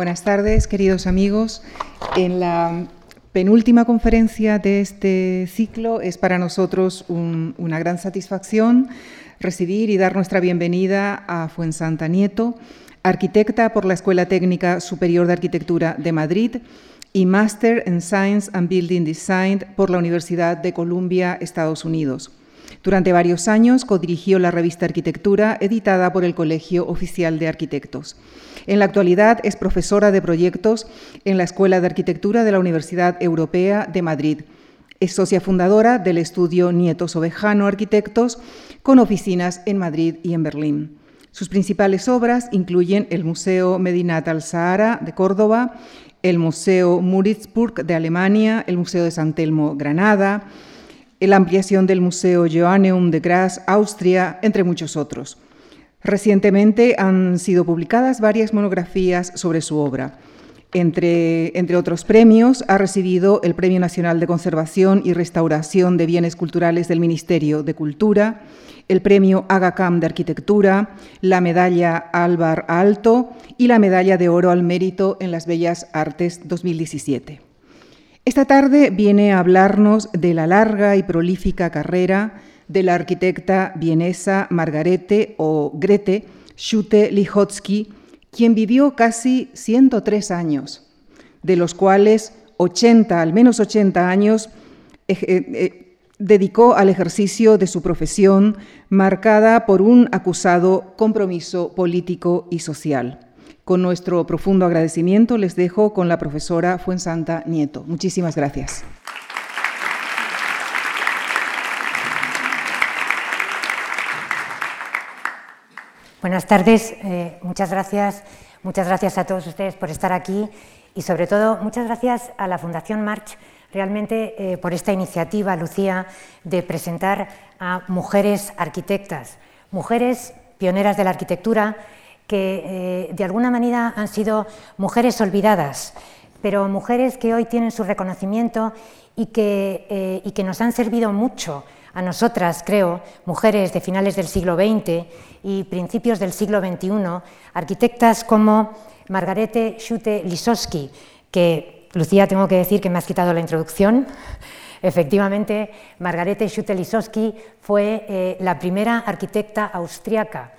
Buenas tardes, queridos amigos. En la penúltima conferencia de este ciclo es para nosotros una gran satisfacción recibir y dar nuestra bienvenida a Fuensanta Nieto, arquitecta por la Escuela Técnica Superior de Arquitectura de Madrid y Master en Science and Building Design por la Universidad de Columbia, Estados Unidos. Durante varios años codirigió la revista Arquitectura, editada por el Colegio Oficial de Arquitectos. En la actualidad es profesora de proyectos en la Escuela de Arquitectura de la Universidad Europea de Madrid. Es socia fundadora del estudio Nietos Ovejano Arquitectos, con oficinas en Madrid y en Berlín. Sus principales obras incluyen el Museo Medinat al-Sahara de Córdoba, el Museo Muritzburg de Alemania, el Museo de San Telmo Granada, la ampliación del Museo Joanneum de Graz, Austria, entre muchos otros. Recientemente han sido publicadas varias monografías sobre su obra. Entre, entre, otros premios, ha recibido el Premio Nacional de Conservación y Restauración de Bienes Culturales del Ministerio de Cultura, el Premio Agacam de Arquitectura, la Medalla Álvar Alto y la Medalla de Oro al Mérito en las Bellas Artes 2017. Esta tarde viene a hablarnos de la larga y prolífica carrera de la arquitecta vienesa Margarete o Grete Schute-Lihotzky, quien vivió casi 103 años, de los cuales 80, al menos 80 años, eh, eh, dedicó al ejercicio de su profesión marcada por un acusado compromiso político y social. Con nuestro profundo agradecimiento les dejo con la profesora Fuensanta Nieto. Muchísimas gracias. Buenas tardes, eh, muchas gracias, muchas gracias a todos ustedes por estar aquí y sobre todo muchas gracias a la Fundación March realmente eh, por esta iniciativa, Lucía, de presentar a mujeres arquitectas, mujeres pioneras de la arquitectura que eh, de alguna manera han sido mujeres olvidadas, pero mujeres que hoy tienen su reconocimiento y que, y que nos han servido mucho a nosotras, creo, mujeres de finales del siglo XX y principios del siglo XXI, arquitectas como Margarete Schute-Lisowski, que, Lucía, tengo que decir que me has quitado la introducción. Efectivamente, Margarete Schute-Lisowski fue eh, la primera arquitecta austriaca,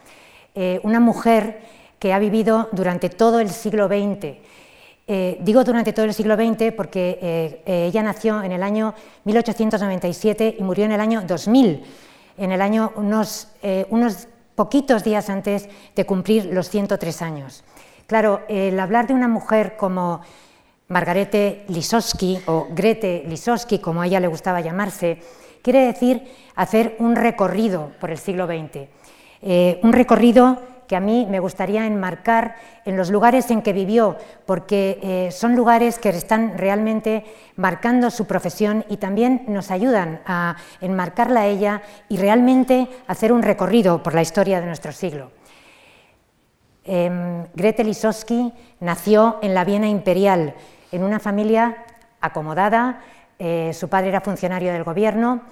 eh, una mujer que ha vivido durante todo el siglo XX eh, digo durante todo el siglo XX porque eh, ella nació en el año 1897 y murió en el año 2000, en el año unos, unos poquitos días antes de cumplir los 103 años. Claro, el hablar de una mujer como Margarete Lisowski o Grete Lisowski, como a ella le gustaba llamarse, quiere decir hacer un recorrido por el siglo XX. Un recorrido que a mí me gustaría enmarcar en los lugares en que vivió, porque eh, son lugares que están realmente marcando su profesión y también nos ayudan a enmarcarla a ella y realmente hacer un recorrido por la historia de nuestro siglo. Eh, Grete Lisowski nació en la Viena imperial, en una familia acomodada, eh, su padre era funcionario del gobierno,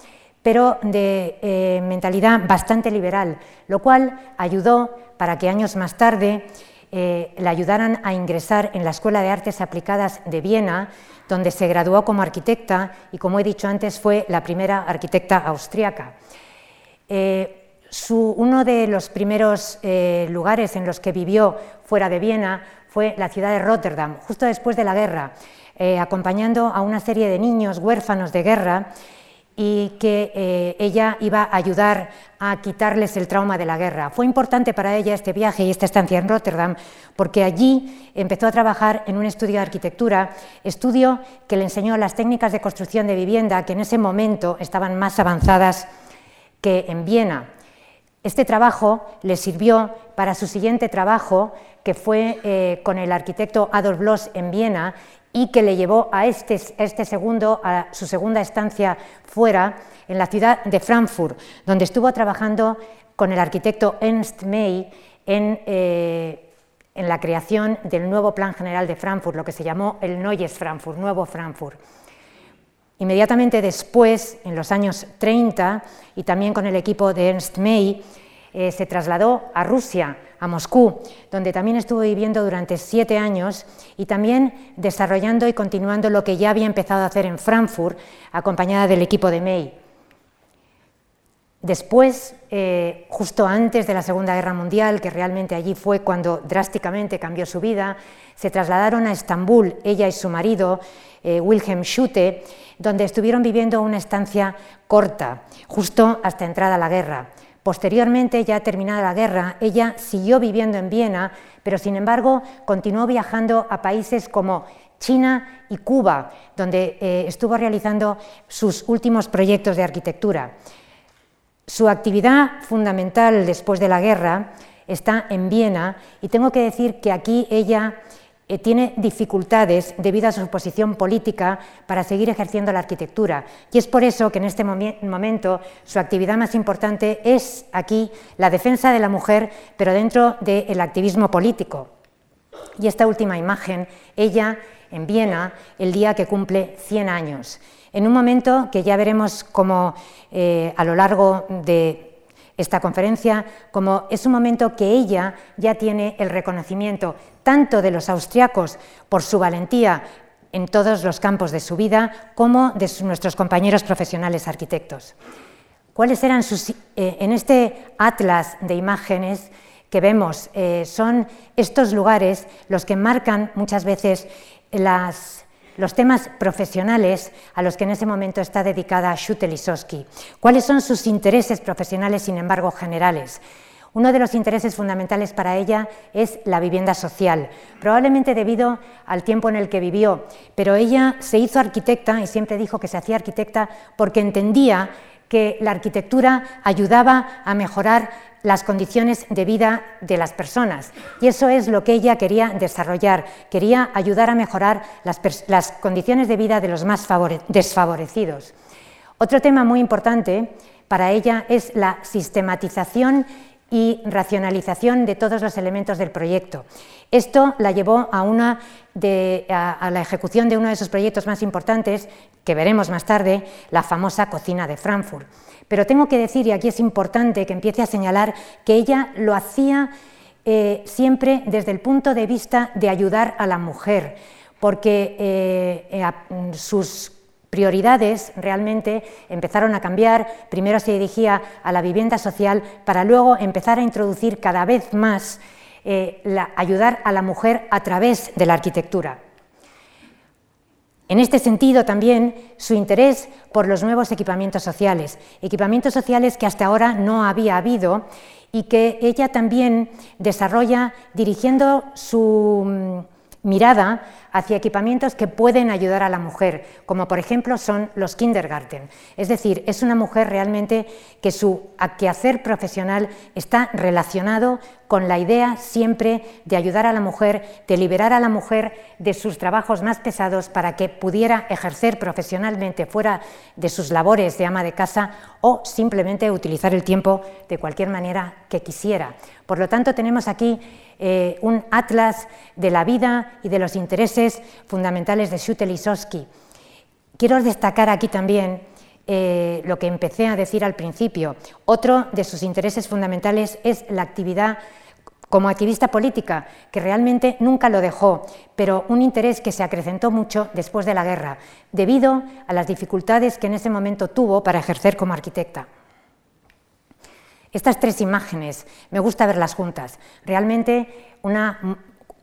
pero de eh, mentalidad bastante liberal, lo cual ayudó para que años más tarde eh, le ayudaran a ingresar en la Escuela de Artes Aplicadas de Viena, donde se graduó como arquitecta y, como he dicho antes, fue la primera arquitecta austríaca. Eh, uno de los primeros lugares en los que vivió fuera de Viena fue la ciudad de Rotterdam, justo después de la guerra, acompañando a una serie de niños huérfanos de guerra y que eh, ella iba a ayudar a quitarles el trauma de la guerra. Fue importante para ella este viaje y esta estancia en Rotterdam porque allí empezó a trabajar en un estudio de arquitectura, estudio que le enseñó las técnicas de construcción de vivienda que en ese momento estaban más avanzadas que en Viena. Este trabajo le sirvió para su siguiente trabajo, que fue eh, con el arquitecto Adolf Bloss en Viena y que le llevó a este, este, segundo, a su segunda estancia fuera, en la ciudad de Frankfurt, donde estuvo trabajando con el arquitecto Ernst May en, eh, en la creación del nuevo Plan General de Frankfurt, lo que se llamó el Neues Frankfurt, Nuevo Frankfurt. Inmediatamente después, en los años 30, y también con el equipo de Ernst May, eh, se trasladó a Rusia a Moscú, donde también estuvo viviendo durante siete años y también desarrollando y continuando lo que ya había empezado a hacer en Frankfurt, acompañada del equipo de May. Después, eh, justo antes de la Segunda Guerra Mundial, que realmente allí fue cuando drásticamente cambió su vida, se trasladaron a Estambul, ella y su marido, eh, Wilhelm Schutte, donde estuvieron viviendo una estancia corta, justo hasta entrada la guerra. Posteriormente, ya terminada la guerra, ella siguió viviendo en Viena, pero sin embargo continuó viajando a países como China y Cuba, donde eh, estuvo realizando sus últimos proyectos de arquitectura. Su actividad fundamental después de la guerra está en Viena y tengo que decir que aquí ella tiene dificultades debido a su posición política para seguir ejerciendo la arquitectura. Y es por eso que en este momento su actividad más importante es aquí la defensa de la mujer, pero dentro del activismo político. Y esta última imagen, ella en Viena, el día que cumple 100 años en un momento que ya veremos como eh, a lo largo de esta conferencia, como es un momento que ella ya tiene el reconocimiento tanto de los austriacos por su valentía en todos los campos de su vida, como de nuestros compañeros profesionales arquitectos. ¿Cuáles eran sus, eh, en este atlas de imágenes que vemos? Eh, son estos lugares los que marcan muchas veces las los temas profesionales a los que en ese momento está dedicada Schutte ¿Cuáles son sus intereses profesionales, sin embargo, generales? Uno de los intereses fundamentales para ella es la vivienda social, probablemente debido al tiempo en el que vivió, pero ella se hizo arquitecta y siempre dijo que se hacía arquitecta porque entendía que la arquitectura ayudaba a mejorar las condiciones de vida de las personas. Y eso es lo que ella quería desarrollar, quería ayudar a mejorar las, condiciones de vida de los más desfavorecidos. Otro tema muy importante para ella es la sistematización y racionalización de todos los elementos del proyecto. Esto la llevó a, la ejecución de uno de sus proyectos más importantes, que veremos más tarde, la famosa cocina de Frankfurt. Pero tengo que decir, y aquí es importante que empiece a señalar, que ella lo hacía eh, siempre desde el punto de vista de ayudar a la mujer, porque eh, eh, sus prioridades realmente empezaron a cambiar. Primero se dirigía a la vivienda social para luego empezar a introducir cada vez más eh, ayudar a la mujer a través de la arquitectura. En este sentido también su interés por los nuevos equipamientos sociales, equipamientos sociales que hasta ahora no había habido y que ella también desarrolla dirigiendo su mm, mirada hacia equipamientos que pueden ayudar a la mujer, como por ejemplo son los kindergarten. Es decir, es una mujer realmente que su quehacer profesional está relacionado con la idea siempre de ayudar a la mujer, de liberar a la mujer de sus trabajos más pesados para que pudiera ejercer profesionalmente fuera de sus labores de ama de casa o simplemente utilizar el tiempo de cualquier manera que quisiera. Por lo tanto, tenemos aquí eh, un atlas de la vida y de los intereses fundamentales de Schutte Quiero destacar aquí también eh, lo que empecé a decir al principio. Otro de sus intereses fundamentales es la actividad como activista política, que realmente nunca lo dejó, pero un interés que se acrecentó mucho después de la guerra, debido a las dificultades que en ese momento tuvo para ejercer como arquitecta. Estas tres imágenes, me gusta verlas juntas. Realmente una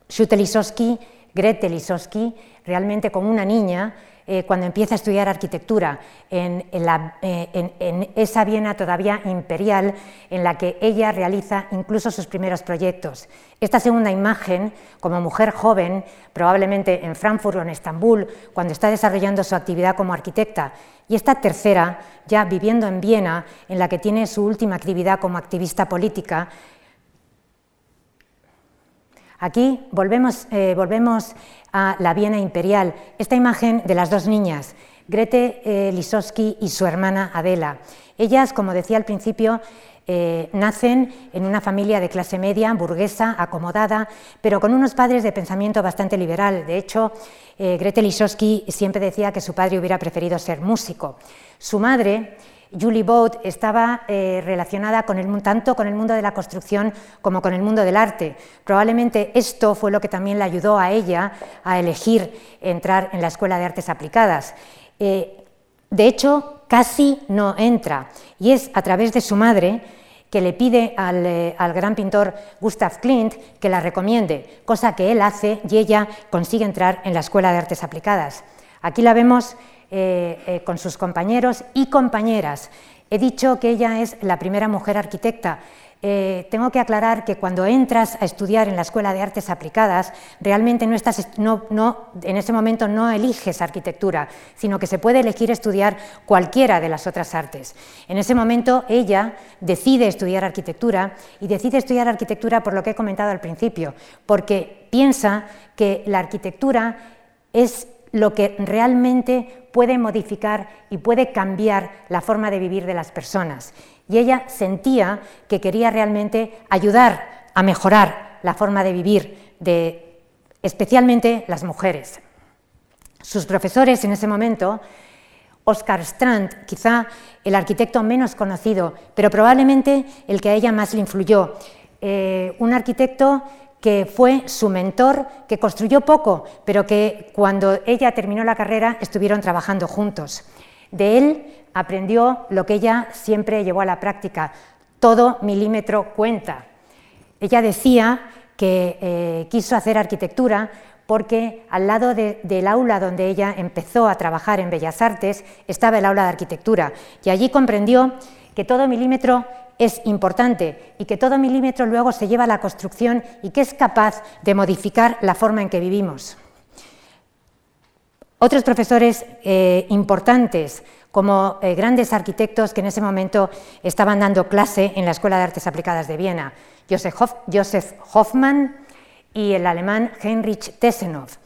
Shute Lisowski, Grete Lisowski, realmente como una niña, eh, cuando empieza a estudiar arquitectura en, eh, en, esa Viena todavía imperial en la que ella realiza incluso sus primeros proyectos. Esta segunda imagen, como mujer joven, probablemente en Frankfurt o en Estambul, cuando está desarrollando su actividad como arquitecta, y esta tercera, ya viviendo en Viena, en la que tiene su última actividad como activista política, Aquí volvemos, eh, volvemos, a la Viena imperial, esta imagen de las dos niñas, Grete eh, Lisowski y su hermana Adela. Ellas, como decía al principio, eh, nacen en una familia de clase media, burguesa, acomodada, pero con unos padres de pensamiento bastante liberal. De hecho, Grete Lisowski siempre decía que su padre hubiera preferido ser músico. Su madre Julie Boat estaba eh, relacionada con el, tanto con el mundo de la construcción como con el mundo del arte. Probablemente esto fue lo que también le ayudó a ella a elegir entrar en la Escuela de Artes Aplicadas. Eh, de hecho, casi no entra y es a través de su madre que le pide al, eh, al, gran pintor Gustav Klimt que la recomiende, cosa que él hace y ella consigue entrar en la Escuela de Artes Aplicadas. Aquí la vemos eh, eh, con sus compañeros y compañeras. He dicho que ella es la primera mujer arquitecta. Eh, tengo que aclarar que cuando entras a estudiar en la Escuela de Artes Aplicadas, realmente no estás, en ese momento no eliges arquitectura, sino que se puede elegir estudiar cualquiera de las otras artes. En ese momento ella decide estudiar arquitectura y decide estudiar arquitectura por lo que he comentado al principio, porque piensa que la arquitectura es lo que realmente puede modificar y puede cambiar la forma de vivir de las personas. Y ella sentía que quería realmente ayudar a mejorar la forma de vivir de especialmente las mujeres. Sus profesores en ese momento, Oscar Strand, quizá el arquitecto menos conocido, pero probablemente el que a ella más le influyó, eh, un arquitecto que fue su mentor, que construyó poco, pero que cuando ella terminó la carrera estuvieron trabajando juntos. De él aprendió lo que ella siempre llevó a la práctica, todo milímetro cuenta. Ella decía que eh, quiso hacer arquitectura porque al lado del aula donde ella empezó a trabajar en Bellas Artes estaba el aula de arquitectura y allí comprendió que todo milímetro es importante y que todo milímetro luego se lleva a la construcción y que es capaz de modificar la forma en que vivimos. Otros profesores eh, importantes, como eh, grandes arquitectos que en ese momento estaban dando clase en la Escuela de Artes Aplicadas de Viena, Josef, Hoffmann y el alemán Heinrich Tessenhoff.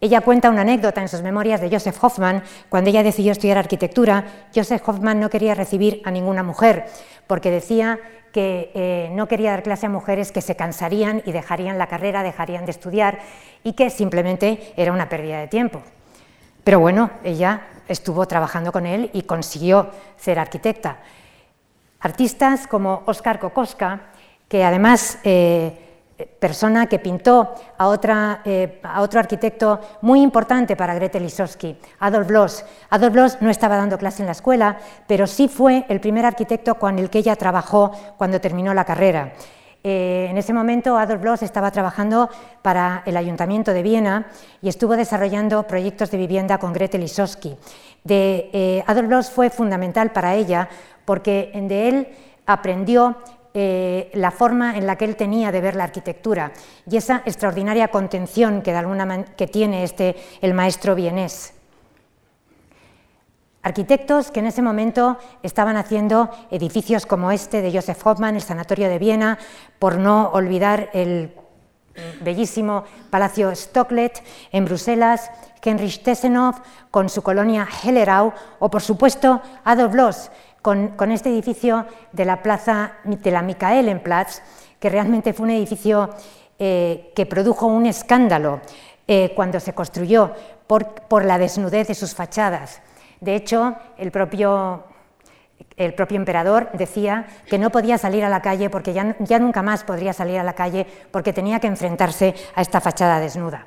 Ella cuenta una anécdota en sus memorias de Joseph Hoffmann. Cuando ella decidió estudiar arquitectura, Joseph Hoffmann no quería recibir a ninguna mujer, porque decía que eh, no quería dar clase a mujeres que se cansarían y dejarían la carrera, dejarían de estudiar y que simplemente era una pérdida de tiempo. Pero bueno, ella estuvo trabajando con él y consiguió ser arquitecta. Artistas como Oskar Kokoska, que además eh, persona que pintó eh, a, otro arquitecto muy importante para Gretel Lisowski, Adolf Loos. Adolf Loos no estaba dando clase en la escuela, pero sí fue el primer arquitecto con el que ella trabajó cuando terminó la carrera. Eh, en ese momento Adolf Loos estaba trabajando para el Ayuntamiento de Viena y estuvo desarrollando proyectos de vivienda con Gretel Lisowski. De, eh, Adolf Loos fue fundamental para ella porque de él aprendió eh, la forma en la que él tenía de ver la arquitectura y esa extraordinaria contención que tiene este, el maestro vienés. Arquitectos que en ese momento estaban haciendo edificios como este de Joseph Hoffmann, el Sanatorio de Viena, por no olvidar el bellísimo Palacio Stocklet en Bruselas, Heinrich Tessenhoff con su colonia Hellerau o, por supuesto, Adolf Loos, con, este edificio de la plaza de la Michaelenplatz, que realmente fue un edificio eh, que produjo un escándalo eh, cuando se construyó por, la desnudez de sus fachadas. De hecho, el propio, el propio emperador decía que no podía salir a la calle porque ya, ya nunca más podría salir a la calle porque tenía que enfrentarse a esta fachada desnuda.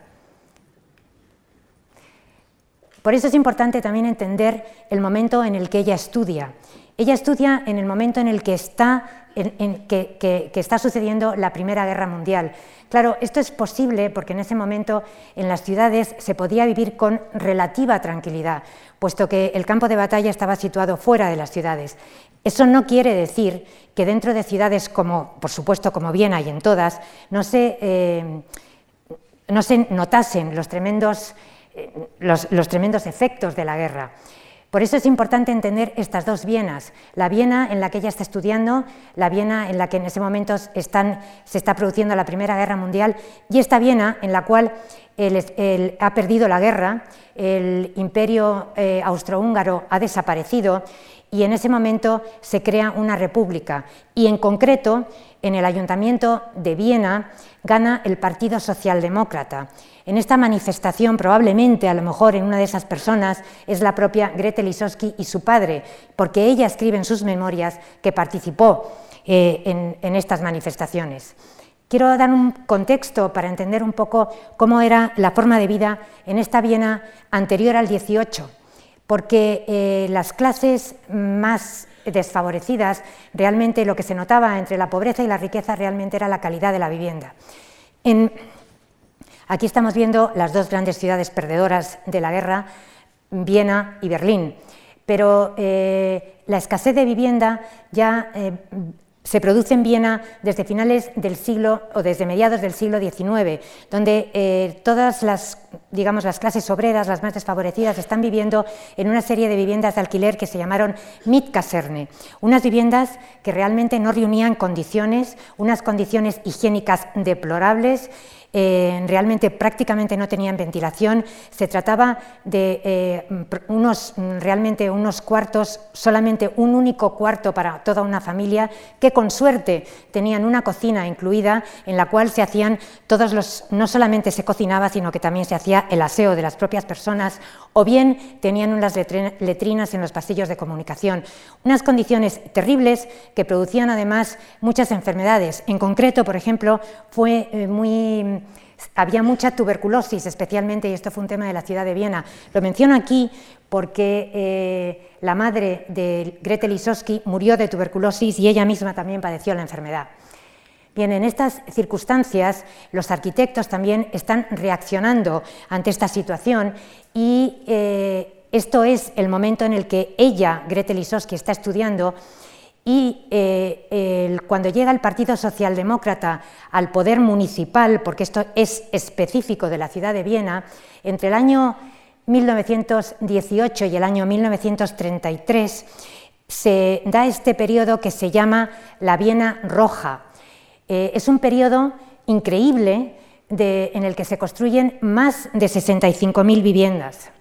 Por eso es importante también entender el momento en el que ella estudia. Ella estudia en el momento en el que está, que, está sucediendo la Primera Guerra Mundial. Claro, esto es posible porque en ese momento en las ciudades se podía vivir con relativa tranquilidad, puesto que el campo de batalla estaba situado fuera de las ciudades. Eso no quiere decir que dentro de ciudades como, por supuesto, como Viena y en todas, no se, eh, no se notasen los tremendos, eh, los tremendos efectos de la guerra. Por eso es importante entender estas dos Vienas, la Viena en la que ella está estudiando, la Viena en la que en ese momento se está produciendo la Primera Guerra Mundial y esta Viena en la cual ha perdido la guerra, el imperio eh, austrohúngaro ha desaparecido y en ese momento se crea una república. Y en concreto en el Ayuntamiento de Viena gana el Partido Socialdemócrata. En esta manifestación, probablemente, a lo mejor en una de esas personas, es la propia Gretel Lisowski y su padre, porque ella escribe en sus memorias que participó eh, en, estas manifestaciones. Quiero dar un contexto para entender un poco cómo era la forma de vida en esta Viena anterior al 18, porque eh, las clases más desfavorecidas, realmente lo que se notaba entre la pobreza y la riqueza realmente era la calidad de la vivienda. aquí estamos viendo las dos grandes ciudades perdedoras de la guerra, Viena y Berlín, pero eh, la escasez de vivienda ya se produce en Viena desde finales del siglo o desde mediados del siglo XIX, donde eh, todas las, digamos, las clases obreras, las más desfavorecidas, están viviendo en una serie de viviendas de alquiler que se llamaron Mitkaserne, unas viviendas que realmente no reunían condiciones, unas condiciones higiénicas deplorables eh, realmente prácticamente no tenían ventilación, se trataba de eh, unos, realmente unos cuartos, solamente un único cuarto para toda una familia, que con suerte tenían una cocina incluida en la cual se hacían todos los, no solamente se cocinaba, sino que también se hacía el aseo de las propias personas, o bien tenían unas letrinas en los pasillos de comunicación. Unas condiciones terribles que producían además muchas enfermedades. En concreto, por ejemplo, fue eh, muy había mucha tuberculosis, especialmente, y esto fue un tema de la ciudad de Viena. Lo menciono aquí porque eh, la madre de Gretel Lisowski murió de tuberculosis y ella misma también padeció la enfermedad. Bien, en estas circunstancias los arquitectos también están reaccionando ante esta situación y eh, esto es el momento en el que ella, Gretel Lisowski, está estudiando y eh, cuando llega el Partido Socialdemócrata al poder municipal, porque esto es específico de la ciudad de Viena, entre el año 1918 y el año 1933 se da este periodo que se llama la Viena Roja. Eh, es un periodo increíble en el que se construyen más de 65.000 viviendas.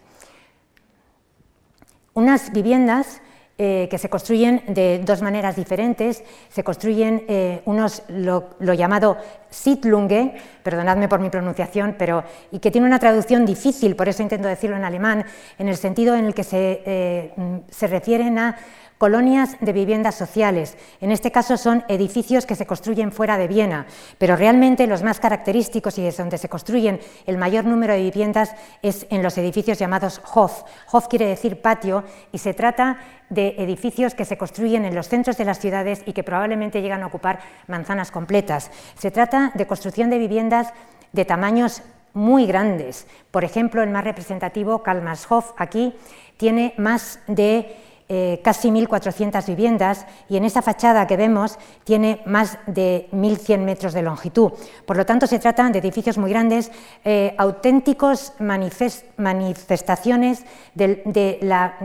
Unas viviendas eh, que se construyen de dos maneras diferentes. Se construyen eh, unos, lo, llamado Siedlunge, perdonadme por mi pronunciación, pero, y que tiene una traducción difícil, por eso intento decirlo en alemán, en el sentido en el que se, eh, se refieren a colonias de viviendas sociales. En este caso son edificios que se construyen fuera de Viena, pero realmente los más característicos y es donde se construyen el mayor número de viviendas es en los edificios llamados Hof. Hof quiere decir patio y se trata de edificios que se construyen en los centros de las ciudades y que probablemente llegan a ocupar manzanas completas. Se trata de construcción de viviendas de tamaños muy grandes. Por ejemplo, el más representativo, Kalmarshof, aquí tiene más de eh, casi 1.400 viviendas y en esa fachada que vemos tiene más de 1.100 metros de longitud. Por lo tanto, se trata de edificios muy grandes, eh, auténticos manifestaciones de, la,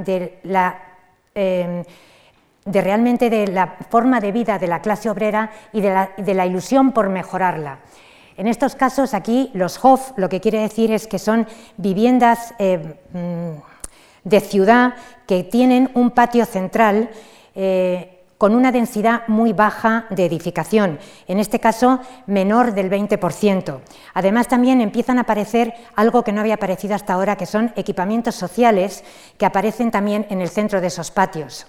em, realmente de la forma de vida de la clase obrera y de la, ilusión por mejorarla. En estos casos, aquí los HOF lo que quiere decir es que son viviendas eh, mm, de ciudad que tienen un patio central eh, con una densidad muy baja de edificación, en este caso menor del 20%. Además, también empiezan a aparecer algo que no había aparecido hasta ahora, que son equipamientos sociales que aparecen también en el centro de esos patios.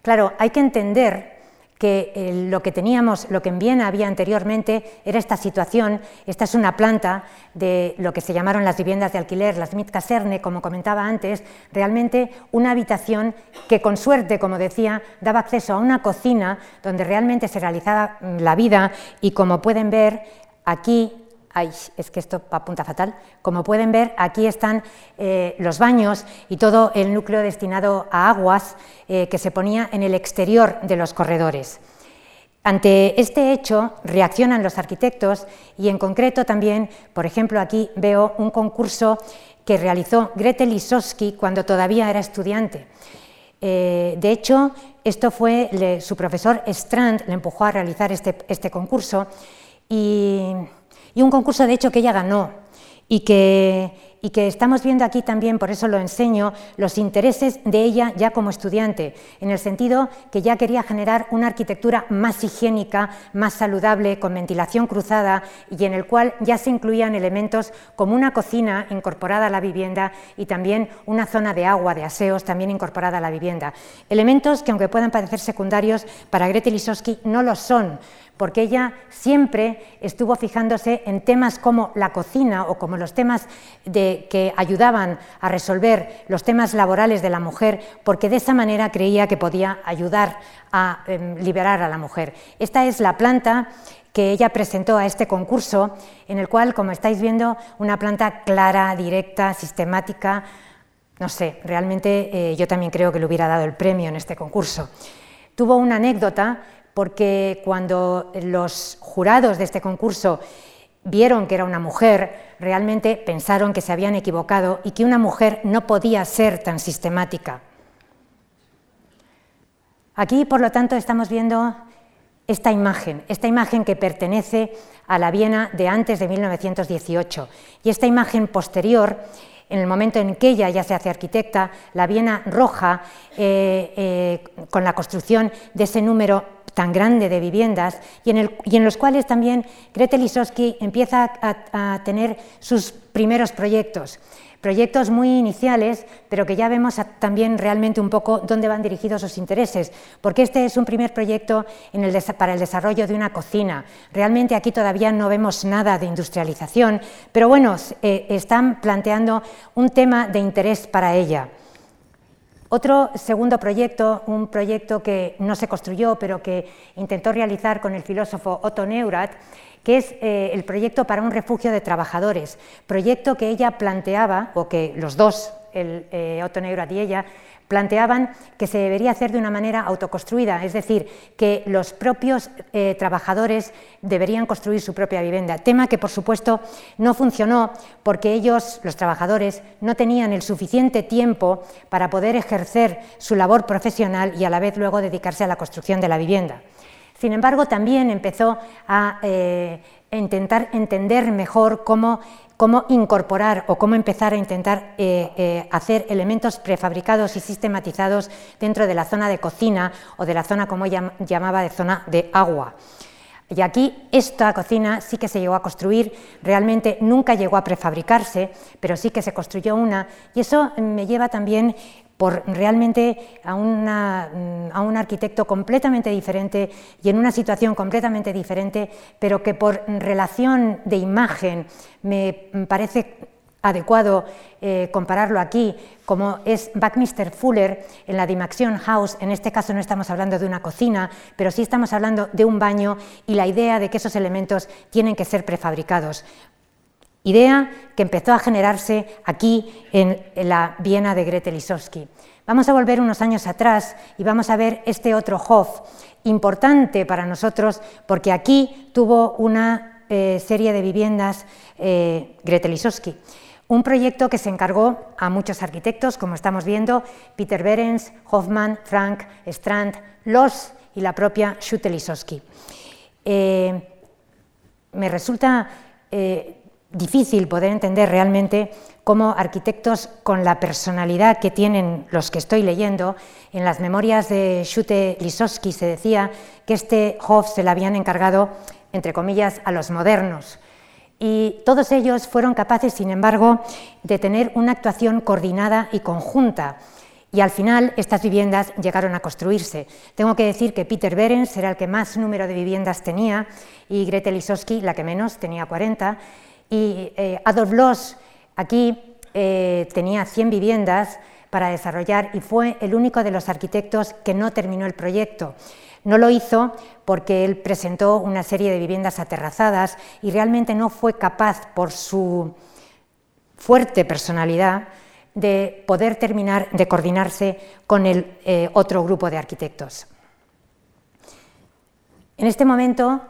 Claro, hay que entender que eh, lo que teníamos, lo que en Viena había anteriormente era esta situación, esta es una planta de lo que se llamaron las viviendas de alquiler, las Mitkaserne, como comentaba antes, realmente una habitación que con suerte, como decía, daba acceso a una cocina donde realmente se realizaba mm, la vida. Y como pueden ver aquí Ay, es que esto apunta fatal. Como pueden ver, aquí están eh, los baños y todo el núcleo destinado a aguas eh, que se ponía en el exterior de los corredores. Ante este hecho reaccionan los arquitectos y en concreto también, por ejemplo, aquí veo un concurso que realizó Gretel Lisowski cuando todavía era estudiante. Eh, de hecho, esto fue su profesor Strand le empujó a realizar este, este concurso y y un concurso de hecho que ella ganó y que y que estamos viendo aquí también, por eso lo enseño, los intereses de ella ya como estudiante, en el sentido que ya quería generar una arquitectura más higiénica, más saludable, con ventilación cruzada y en el cual ya se incluían elementos como una cocina incorporada a la vivienda y también una zona de agua, de aseos, también incorporada a la vivienda. Elementos que, aunque puedan parecer secundarios, para Gretel Lisowski no lo son, porque ella siempre estuvo fijándose en temas como la cocina o como los temas que ayudaban a resolver los temas laborales de la mujer, porque de esa manera creía que podía ayudar a em, liberar a la mujer. Esta es la planta que ella presentó a este concurso, en el cual, como estáis viendo, una planta clara, directa, sistemática, no sé, realmente eh, yo también creo que le hubiera dado el premio en este concurso. Tuvo una anécdota porque cuando los jurados de este concurso vieron que era una mujer, realmente pensaron que se habían equivocado y que una mujer no podía ser tan sistemática. Aquí, por lo tanto, estamos viendo esta imagen, esta imagen que pertenece a la Viena de antes de 1918 y esta imagen posterior en el momento en que ella ya se hace arquitecta, la Viena roja, eh, eh, con la construcción de ese número tan grande de viviendas y en, los cuales también Gretel Lisowski empieza a, tener sus primeros proyectos. Proyectos muy iniciales, pero que ya vemos también realmente un poco dónde van dirigidos sus intereses, porque este es un primer proyecto para el desarrollo de una cocina. Realmente aquí todavía no vemos nada de industrialización, pero bueno, eh, están planteando un tema de interés para ella. Otro segundo proyecto, un proyecto que no se construyó, pero que intentó realizar con el filósofo Otto Neurath, que es eh, el proyecto para un refugio de trabajadores, proyecto que ella planteaba, o que los dos, el, eh, Otto Neurath y ella, planteaban que se debería hacer de una manera autoconstruida, es decir, que los propios eh, trabajadores deberían construir su propia vivienda, tema que por supuesto no funcionó porque ellos, los trabajadores, no tenían el suficiente tiempo para poder ejercer su labor profesional y a la vez luego dedicarse a la construcción de la vivienda. Sin embargo, también empezó a eh, intentar entender mejor cómo cómo incorporar o cómo empezar a intentar eh, eh, hacer elementos prefabricados y sistematizados dentro de la zona de cocina o de la zona, como ella llamaba, de zona de agua. Y aquí esta cocina sí que se llegó a construir, realmente nunca llegó a prefabricarse, pero sí que se construyó una, y eso me lleva también por realmente a, a, un arquitecto completamente diferente y en una situación completamente diferente, pero que por relación de imagen me parece adecuado eh, compararlo aquí, como es Buckminster Fuller en la Dimaxion House, en este caso no estamos hablando de una cocina, pero sí estamos hablando de un baño y la idea de que esos elementos tienen que ser prefabricados. Idea que empezó a generarse aquí en, la Viena de Gretel Lisowski. Vamos a volver unos años atrás y vamos a ver este otro Hof, importante para nosotros porque aquí tuvo una eh, serie de viviendas eh, Gretel Lisowski. Un proyecto que se encargó a muchos arquitectos, como estamos viendo, Peter Behrens, Hoffman, Frank, Strand, Loss y la propia Schutte Lisowski. Eh, me resulta difícil poder entender realmente cómo arquitectos con la personalidad que tienen los que estoy leyendo, en las memorias de Schutte Lisowski se decía que este Hof se le habían encargado, entre comillas, a los modernos. Y todos ellos fueron capaces, sin embargo, de tener una actuación coordinada y conjunta. Y al final estas viviendas llegaron a construirse. Tengo que decir que Peter Behrens era el que más número de viviendas tenía y Gretel Lisowski la que menos, tenía 40 y eh, Adolf Loss aquí eh, tenía 100 viviendas para desarrollar y fue el único de los arquitectos que no terminó el proyecto. No lo hizo porque él presentó una serie de viviendas aterrazadas y realmente no fue capaz, por su fuerte personalidad, de poder terminar de coordinarse con el eh, otro grupo de arquitectos. En este momento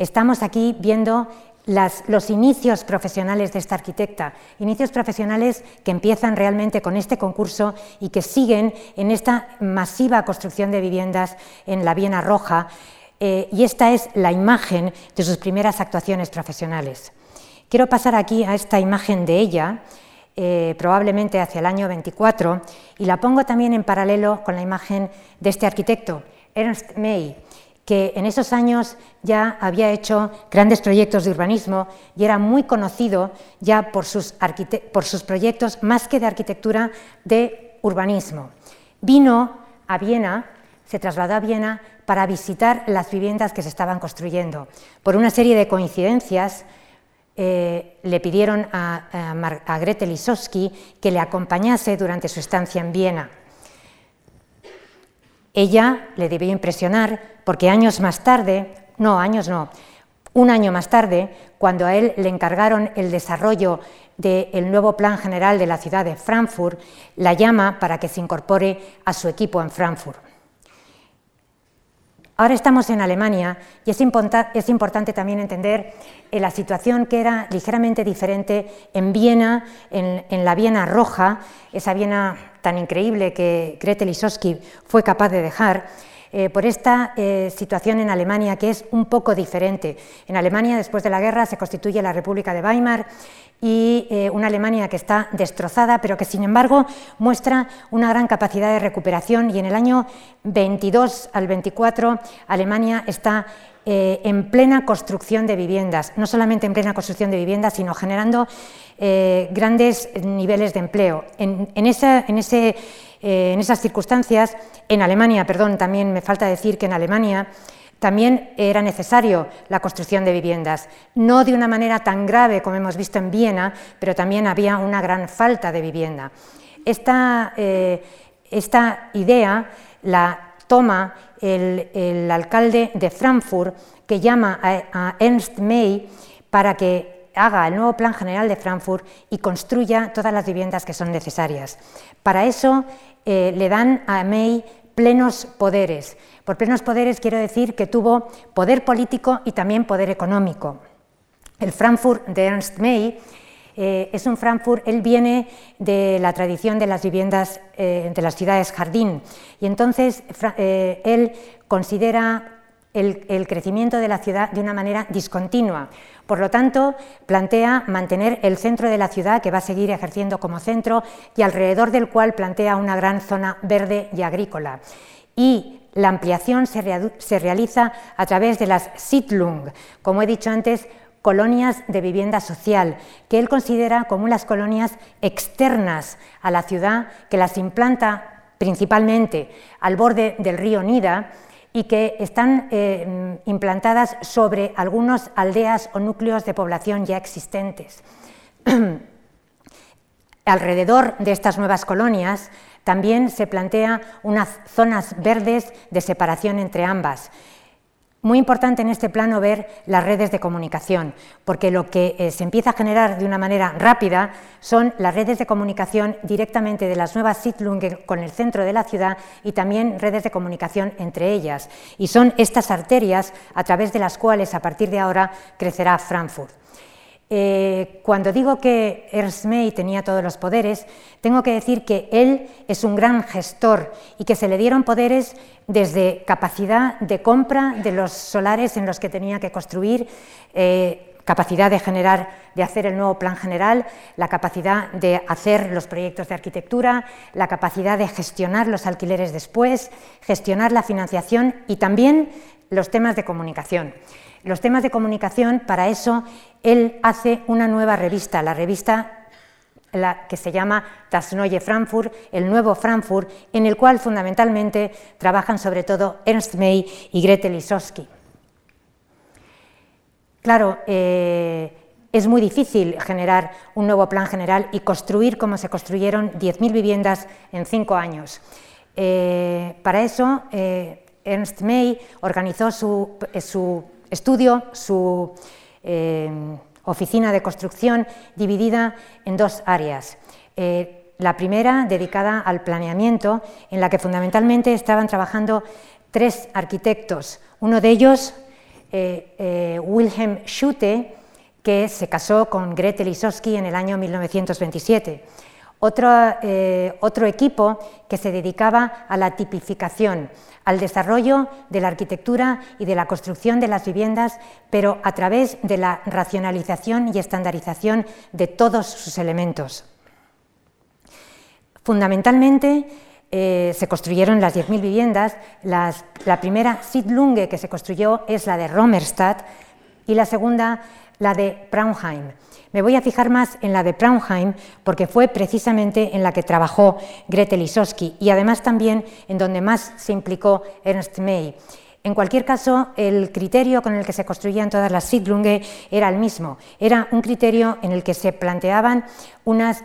estamos aquí viendo los inicios profesionales de esta arquitecta, inicios profesionales que empiezan realmente con este concurso y que siguen en esta masiva construcción de viviendas en la Viena Roja, eh, y esta es la imagen de sus primeras actuaciones profesionales. Quiero pasar aquí a esta imagen de ella, eh, probablemente hacia el año 24, y la pongo también en paralelo con la imagen de este arquitecto, Ernst May, que en esos años ya había hecho grandes proyectos de urbanismo y era muy conocido ya por sus, por sus proyectos más que de arquitectura, de urbanismo. Vino a Viena, se trasladó a Viena para visitar las viviendas que se estaban construyendo. Por una serie de coincidencias, eh, le pidieron a, a, a Gretel Lisowski que le acompañase durante su estancia en Viena. Ella le debió impresionar porque años más tarde, no, años no, un año más tarde, cuando a él le encargaron el desarrollo del nuevo plan general de la ciudad de Frankfurt, la llama para que se incorpore a su equipo en Frankfurt. Ahora estamos en Alemania y es, importante también entender eh, la situación que era ligeramente diferente en Viena, en, la Viena roja, esa Viena tan increíble que Gretel Lisowski fue capaz de dejar, eh, por esta eh, situación en Alemania que es un poco diferente. En Alemania, después de la guerra, se constituye la República de Weimar y eh, una Alemania que está destrozada, pero que sin embargo muestra una gran capacidad de recuperación y en el año 22 al 24 Alemania está en plena construcción de viviendas, no solamente en plena construcción de viviendas, sino generando grandes niveles de empleo. En, ese eh, en esas circunstancias, en Alemania, perdón, también me falta decir que en Alemania también era necesario la construcción de viviendas, no de una manera tan grave como hemos visto en Viena, pero también había una gran falta de vivienda. Esta, eh, idea la toma el, alcalde de Frankfurt, que llama a Ernst May para que haga el nuevo plan general de Frankfurt y construya todas las viviendas que son necesarias. Para eso eh, le dan a May plenos poderes. Por plenos poderes quiero decir que tuvo poder político y también poder económico. El Frankfurt de Ernst May eh, es un Frankfurt, él viene de la tradición de las viviendas eh, de las ciudades jardín y entonces él considera el, crecimiento de la ciudad de una manera discontinua. Por lo tanto, plantea mantener el centro de la ciudad, que va a seguir ejerciendo como centro, y alrededor del cual plantea una gran zona verde y agrícola. Y la ampliación se, realiza a través de las Siedlung, como he dicho antes, colonias de vivienda social, que él considera como unas colonias externas a la ciudad, que las implanta principalmente al borde del río Nida, y que están eh, implantadas sobre algunas aldeas o núcleos de población ya existentes. Alrededor de estas nuevas colonias también se plantea unas zonas verdes de separación entre ambas. Muy importante en este plano ver las redes de comunicación, porque lo que eh, se empieza a generar de una manera rápida son las redes de comunicación directamente de las nuevas Siedlungen con el centro de la ciudad y también redes de comunicación entre ellas. Y son estas arterias a través de las cuales a partir de ahora crecerá Frankfurt. Eh, cuando digo que Ernst May tenía todos los poderes, tengo que decir que él es un gran gestor y que se le dieron poderes desde capacidad de compra de los solares en los que tenía que construir, eh, capacidad de generar, de hacer el nuevo plan general, la capacidad de hacer los proyectos de arquitectura, la capacidad de gestionar los alquileres después, gestionar la financiación y también los temas de comunicación. Los temas de comunicación, para eso, él hace una nueva revista, la revista que se llama Das Frankfurt, el nuevo Frankfurt, en el cual fundamentalmente trabajan sobre todo Ernst May y Gretel Lisowski. Claro, eh, es muy difícil generar un nuevo plan general y construir como se construyeron 10.000 viviendas en cinco años. Eh, para eso, eh, Ernst May organizó su, su estudio, su eh, oficina de construcción dividida en dos áreas. Eh, la primera dedicada al planeamiento, en la que fundamentalmente estaban trabajando tres arquitectos. Uno de ellos, eh, Wilhelm Schutte, que se casó con Gretel Lisowski en el año 1927. Otro, eh, otro equipo que se dedicaba a la tipificación, al desarrollo de la arquitectura y de la construcción de las viviendas, pero a través de la racionalización y estandarización de todos sus elementos. Fundamentalmente, eh, se construyeron las 10.000 viviendas. la primera Siedlunge que se construyó es la de Romerstadt y la segunda la de Braunheim. Me voy a fijar más en la de Braunheim porque fue precisamente en la que trabajó Gretel Lisowski y además también en donde más se implicó Ernst May. En cualquier caso, el criterio con el que se construían todas las Siedlunge era el mismo. Era un criterio en el que se planteaban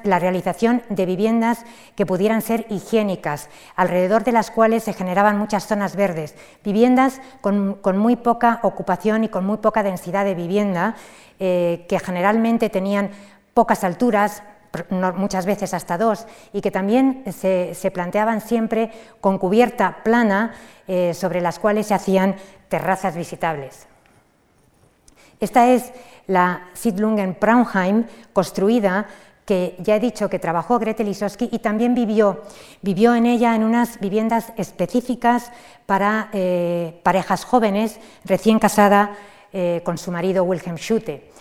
la realización de viviendas que pudieran ser higiénicas, alrededor de las cuales se generaban muchas zonas verdes. Viviendas con, muy poca ocupación y con muy poca densidad de vivienda, eh, que generalmente tenían pocas alturas, muchas veces hasta dos, y que también se, planteaban siempre con cubierta plana eh, sobre las cuales se hacían terrazas visitables. Esta es la Siedlungen Braunheim, construida que ya he dicho que trabajó Gretel Lisowski y también vivió, vivió en ella en unas viviendas específicas para eh, parejas jóvenes, recién casada eh, con su marido Wilhelm Schutte.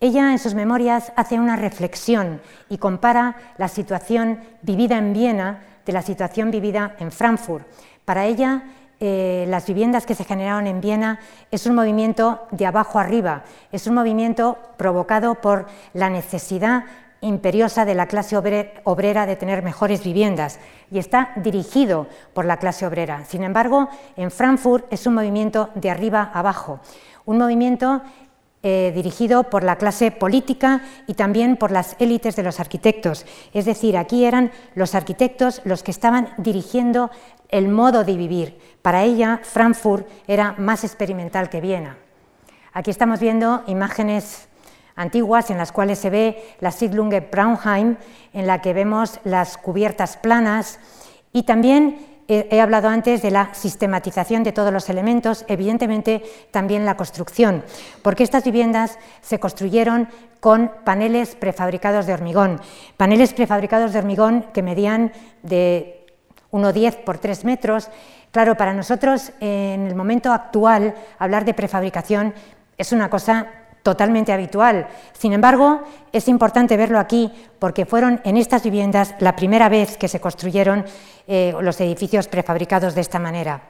Ella en sus memorias hace una reflexión y compara la situación vivida en Viena de la situación vivida en Frankfurt. Para ella, eh, las viviendas que se generaron en Viena es un movimiento de abajo arriba, es un movimiento provocado por la necesidad imperiosa de la clase obrera de tener mejores viviendas y está dirigido por la clase obrera. Sin embargo, en Frankfurt es un movimiento de arriba abajo, un movimiento eh, dirigido por la clase política y también por las élites de los arquitectos. Es decir, aquí eran los arquitectos los que estaban dirigiendo el modo de vivir. Para ella, Frankfurt era más experimental que Viena. Aquí estamos viendo imágenes antiguas en las cuales se ve la Siedlunge Braunheim, en la que vemos las cubiertas planas y también he, hablado antes de la sistematización de todos los elementos, evidentemente también la construcción, porque estas viviendas se construyeron con paneles prefabricados de hormigón, paneles prefabricados de hormigón que medían de 1,10 por 3 metros. Claro, para nosotros en el momento actual hablar de prefabricación es una cosa totalmente habitual. Sin embargo, es importante verlo aquí porque fueron en estas viviendas la primera vez que se construyeron eh, los edificios prefabricados de esta manera.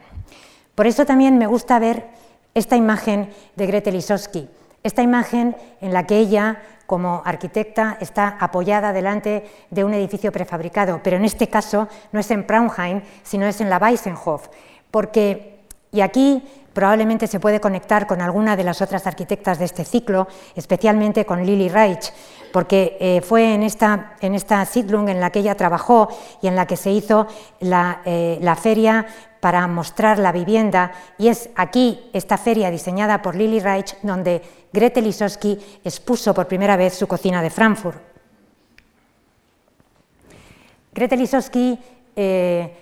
Por eso también me gusta ver esta imagen de Gretel Lisowski, esta imagen en la que ella, como arquitecta, está apoyada delante de un edificio prefabricado, pero en este caso no es en Braunheim, sino es en la Weissenhof, porque, y aquí probablemente se puede conectar con alguna de las otras arquitectas de este ciclo, especialmente con Lili Reich, porque eh, fue en esta, en esta Siedlung en la que ella trabajó y en la que se hizo la, eh, la feria para mostrar la vivienda, y es aquí, esta feria diseñada por Lili Reich, donde Grete Lisowski expuso por primera vez su cocina de Frankfurt. Grete Lisowski eh,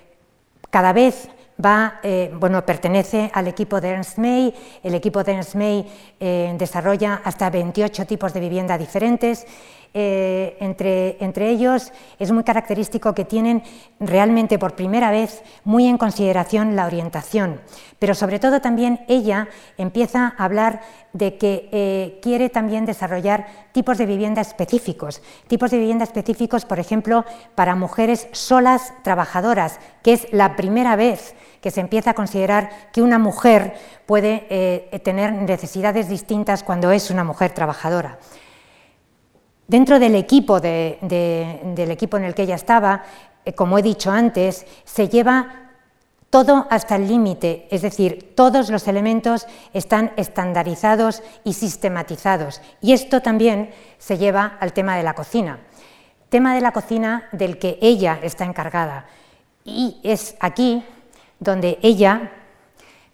cada vez va, eh, bueno, pertenece al equipo de Ernst May. El equipo de Ernst May eh, desarrolla hasta 28 tipos de vivienda diferentes. Eh, entre, ellos es muy característico que tienen realmente por primera vez muy en consideración la orientación, pero sobre todo también ella empieza a hablar de que eh, quiere también desarrollar tipos de vivienda específicos, tipos de vivienda específicos, por ejemplo, para mujeres solas trabajadoras, que es la primera vez que se empieza a considerar que una mujer puede eh, tener necesidades distintas cuando es una mujer trabajadora. Dentro del equipo, del equipo en el que ella estaba, eh, como he dicho antes, se lleva todo hasta el límite, es decir, todos los elementos están estandarizados y sistematizados. Y esto también se lleva al tema de la cocina, tema de la cocina del que ella está encargada. Y es aquí donde ella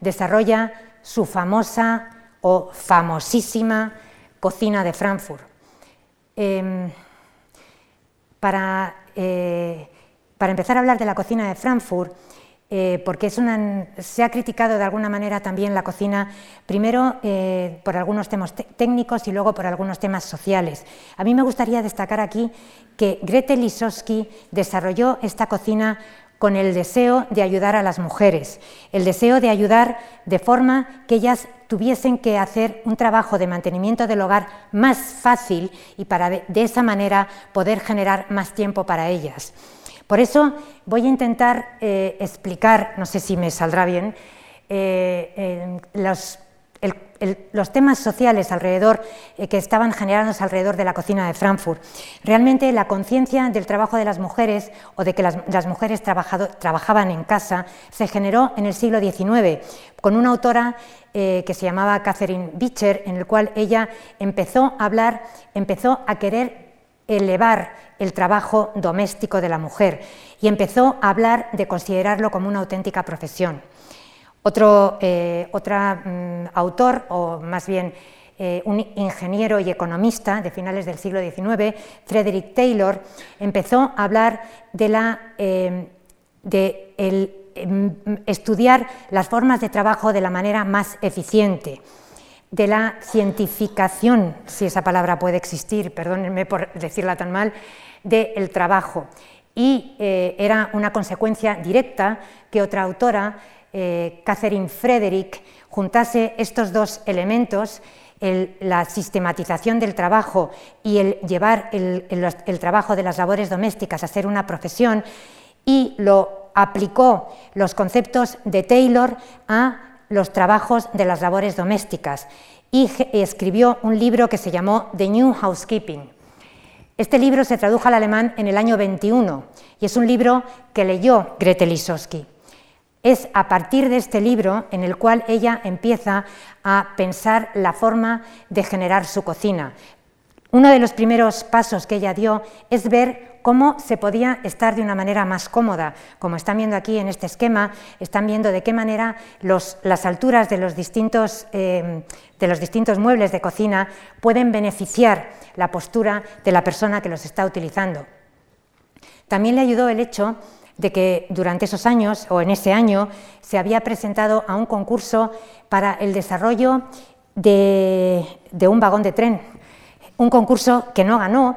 desarrolla su famosa o famosísima cocina de Frankfurt. Em, para, eh, para, empezar a hablar de la cocina de Frankfurt, eh, porque se ha criticado de alguna manera también la cocina, primero eh, por algunos temas técnicos y luego por algunos temas sociales. A mí me gustaría destacar aquí que Grete Lisowski desarrolló esta cocina con el deseo de ayudar a las mujeres, el deseo de ayudar de forma que ellas tuviesen que hacer un trabajo de mantenimiento del hogar más fácil y para de esa manera poder generar más tiempo para ellas. Por eso voy a intentar eh, explicar, no sé si me saldrá bien, eh, los, temas sociales alrededor, eh, que estaban generándose alrededor de la cocina de Frankfurt. Realmente la conciencia del trabajo de las mujeres o de que las, mujeres trabajaban en casa se generó en el siglo XIX con una autora que se llamaba Catherine Beecher, en el cual ella empezó a hablar, empezó a querer elevar el trabajo doméstico de la mujer y empezó a hablar de considerarlo como una auténtica profesión. Otro eh, mm, autor, o más bien eh, un ingeniero y economista de finales del siglo XIX, Frederick Taylor, empezó a hablar de, la, eh, de em, estudiar las formas de trabajo de la manera más eficiente de la cientificación, si esa palabra puede existir, perdónenme por decirla tan mal, del trabajo. Y eh, era una consecuencia directa que otra autora, eh, Catherine Frederick, juntase estos dos elementos, la sistematización del trabajo y el llevar el trabajo de las labores domésticas a ser una profesión, y lo aplicó los conceptos de Taylor a los trabajos de las labores domésticas y escribió un libro que se llamó The New Housekeeping. Este libro se tradujo al alemán en el año 21 y es un libro que leyó Gretel Lisowski. Es a partir de este libro en el cual ella empieza a pensar la forma de generar su cocina. Uno de los primeros pasos que ella dio es ver cómo se podía estar de una manera más cómoda. Como están viendo aquí en este esquema, están viendo de qué manera las alturas de los, distintos, eh, de los distintos muebles de cocina pueden beneficiar la postura de la persona que los está utilizando. También le ayudó el hecho de que durante esos años o en ese año se había presentado a un concurso para el desarrollo de un vagón de tren, un concurso que no ganó,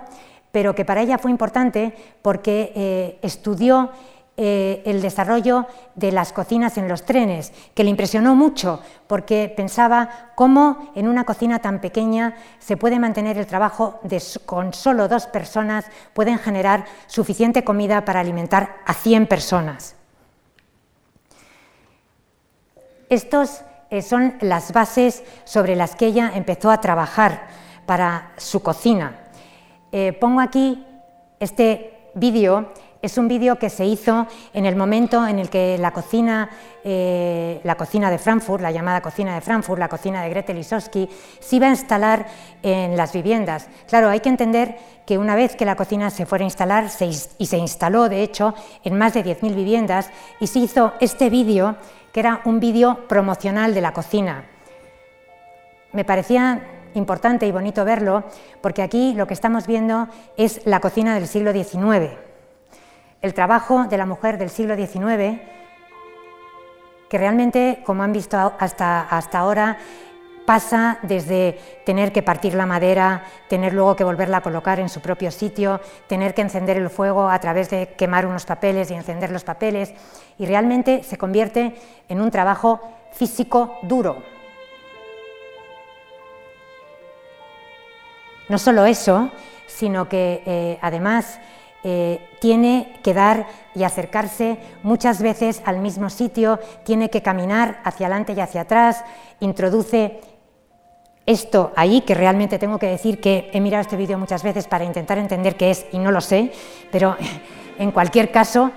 pero que para ella fue importante porque eh, estudió eh, el desarrollo de las cocinas en los trenes, que le impresionó mucho porque pensaba cómo en una cocina tan pequeña se puede mantener el trabajo con solo dos personas, pueden generar suficiente comida para alimentar a 100 personas. Estos eh, son las bases sobre las que ella empezó a trabajar para su cocina. Eh, pongo aquí este vídeo, es un vídeo que se hizo en el momento en el que la cocina, eh, la cocina de Frankfurt, la llamada cocina de Frankfurt, la cocina de Gretel Lisowski, se iba a instalar en las viviendas. Claro, hay que entender que una vez que la cocina se fuera a instalar, y se instaló de hecho en más de 10.000 viviendas, y se hizo este vídeo, que era un vídeo promocional de la cocina. Me parecía importante y bonito verlo, porque aquí lo que estamos viendo es la cocina del siglo XIX. El trabajo de la mujer del siglo XIX, que realmente, como han visto hasta, hasta ahora, pasa desde tener que partir la madera, tener luego que volverla a colocar en su propio sitio, tener que encender el fuego a través de quemar unos papeles y encender los papeles, y realmente se convierte en un trabajo físico duro, No solo eso, sino que eh, además eh, tiene que dar y acercarse muchas veces al mismo sitio, tiene que caminar hacia adelante y hacia atrás, introduce esto ahí, que realmente tengo que decir que he mirado este vídeo muchas veces para intentar entender qué es y no lo sé, pero en cualquier caso,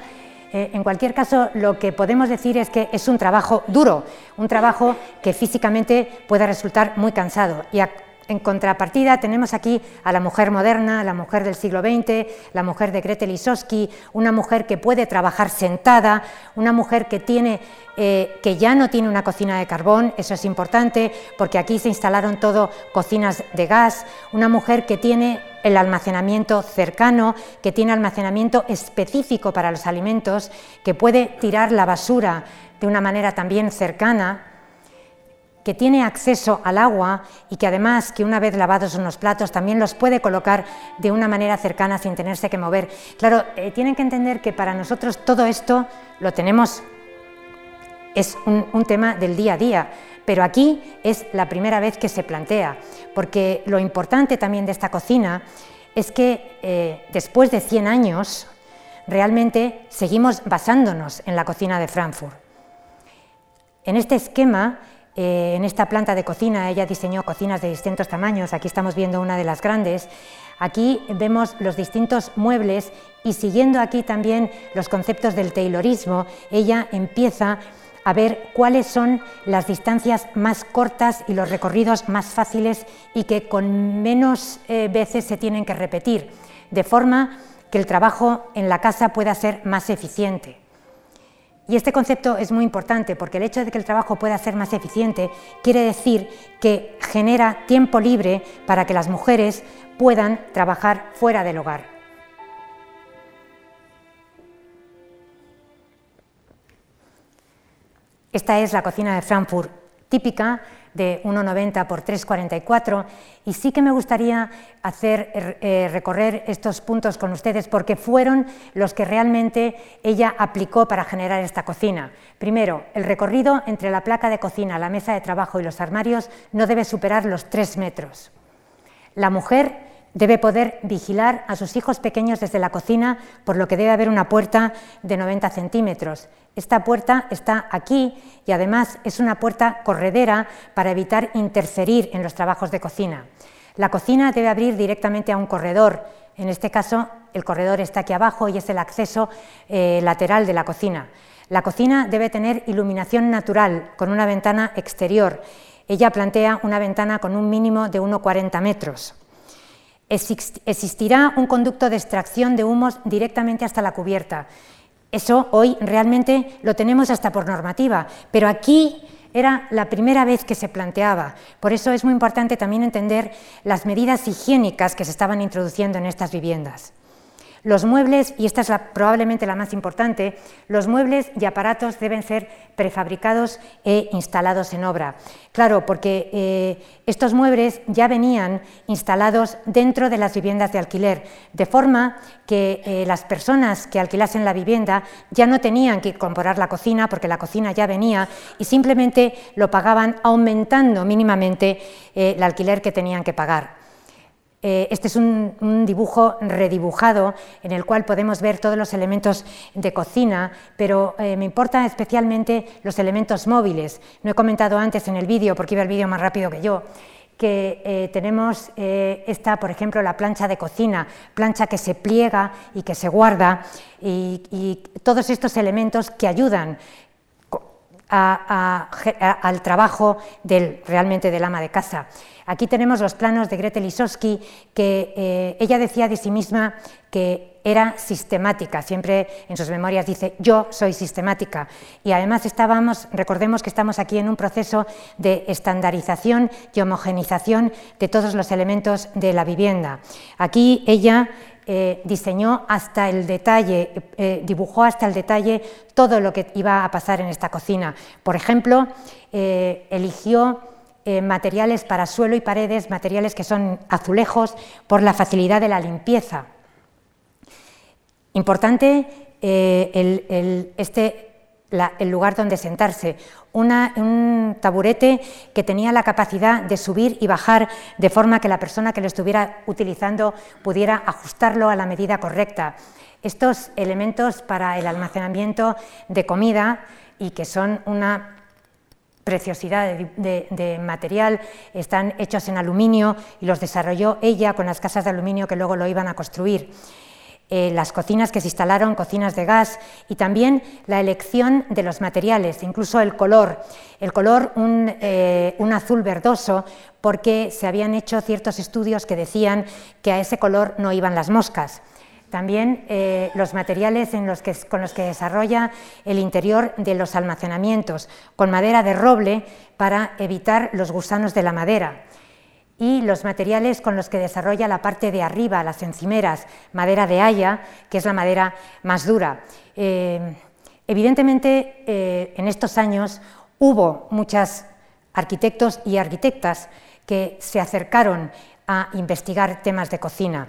eh, en cualquier caso, lo que podemos decir es que es un trabajo duro, un trabajo que físicamente puede resultar muy cansado. Y en contrapartida tenemos aquí a la mujer moderna, la mujer del siglo XX, la mujer de Gretel Lisowski, una mujer que puede trabajar sentada, una mujer que, tiene, eh, que ya no tiene una cocina de carbón, eso es importante porque aquí se instalaron todo cocinas de gas, una mujer que tiene el almacenamiento cercano, que tiene almacenamiento específico para los alimentos, que puede tirar la basura de una manera también cercana, que tiene acceso al agua y que además que una vez lavados unos platos también los puede colocar de una manera cercana sin tenerse que mover. Claro, eh, tienen que entender que para nosotros todo esto lo tenemos, es un tema del día a día, pero aquí es la primera vez que se plantea, porque lo importante también de esta cocina es que eh, después de 100 años realmente seguimos basándonos en la cocina de Frankfurt. En este esquema, eh, en esta planta de cocina, ella diseñó cocinas de distintos tamaños, aquí estamos viendo una de las grandes, aquí vemos los distintos muebles y siguiendo aquí también los conceptos del taylorismo, ella empieza a ver cuáles son las distancias más cortas y los recorridos más fáciles y que con menos eh, veces se tienen que repetir, de forma que el trabajo en la casa pueda ser más eficiente. Y este concepto es muy importante porque el hecho de que el trabajo pueda ser más eficiente quiere decir que genera tiempo libre para que las mujeres puedan trabajar fuera del hogar. Esta es la cocina de Frankfurt típica de 1,90 por 3,44 y sí que me gustaría hacer eh, recorrer estos puntos con ustedes porque fueron los que realmente ella aplicó para generar esta cocina. Primero, el recorrido entre la placa de cocina, la mesa de trabajo y los armarios no debe superar los 3 metros. La mujer debe poder vigilar a sus hijos pequeños desde la cocina, por lo que debe haber una puerta de 90 centímetros. Esta puerta está aquí y además es una puerta corredera para evitar interferir en los trabajos de cocina. La cocina debe abrir directamente a un corredor. En este caso, el corredor está aquí abajo y es el acceso eh, lateral de la cocina. La cocina debe tener iluminación natural con una ventana exterior. Ella plantea una ventana con un mínimo de 1,40 metros. Existirá un conducto de extracción de humos directamente hasta la cubierta. Eso hoy realmente lo tenemos hasta por normativa, pero aquí era la primera vez que se planteaba. Por eso es muy importante también entender las medidas higiénicas que se estaban introduciendo en estas viviendas. Los muebles, y esta es probablemente la más importante, los muebles y aparatos deben ser prefabricados e instalados en obra. Claro, porque eh, estos muebles ya venían instalados dentro de las viviendas de alquiler, de forma que eh, las personas que alquilasen la vivienda ya no tenían que incorporar la cocina, porque la cocina ya venía, y simplemente lo pagaban aumentando mínimamente eh, el alquiler que tenían que pagar. Eh, este es un, dibujo redibujado en el cual podemos ver todos los elementos de cocina, pero eh, me importan especialmente los elementos móviles. No he comentado antes en el vídeo, porque iba el vídeo más rápido que yo, que eh, tenemos esta, por ejemplo, la plancha de cocina, plancha que se pliega y que se guarda, y, todos estos elementos que ayudan al trabajo del, realmente del ama de casa. Aquí tenemos los planos de Gretel Lisowski, que eh, ella decía de sí misma que era sistemática, siempre en sus memorias dice yo soy sistemática y además estábamos, recordemos que estamos aquí en un proceso de estandarización y homogenización de todos los elementos de la vivienda. Aquí ella eh, diseñó hasta el detalle, eh, dibujó hasta el detalle todo lo que iba a pasar en esta cocina. Por ejemplo, eligió eh, materiales para suelo y paredes, materiales que son azulejos por la facilidad de la limpieza. Importante eh, el, este, el lugar donde sentarse, un taburete que tenía la capacidad de subir y bajar de forma que la persona que lo estuviera utilizando pudiera ajustarlo a la medida correcta. Estos elementos para el almacenamiento de comida y que son una preciosidad de, material, están hechos en aluminio y los desarrolló ella con las casas de aluminio que luego lo iban a construir. Eh, las cocinas que se instalaron, cocinas de gas y también la elección de los materiales, incluso el color. El color, un, eh, un azul verdoso, porque se habían hecho ciertos estudios que decían que a ese color no iban las moscas. También eh, los materiales con los que desarrolla el interior de los almacenamientos, con madera de roble para evitar los gusanos de la madera. y los materiales con los que desarrolla la parte de arriba, las encimeras, madera de haya, que es la madera más dura. Eh, evidentemente, eh, en estos años hubo muchos arquitectos y arquitectas que se acercaron a investigar temas de cocina.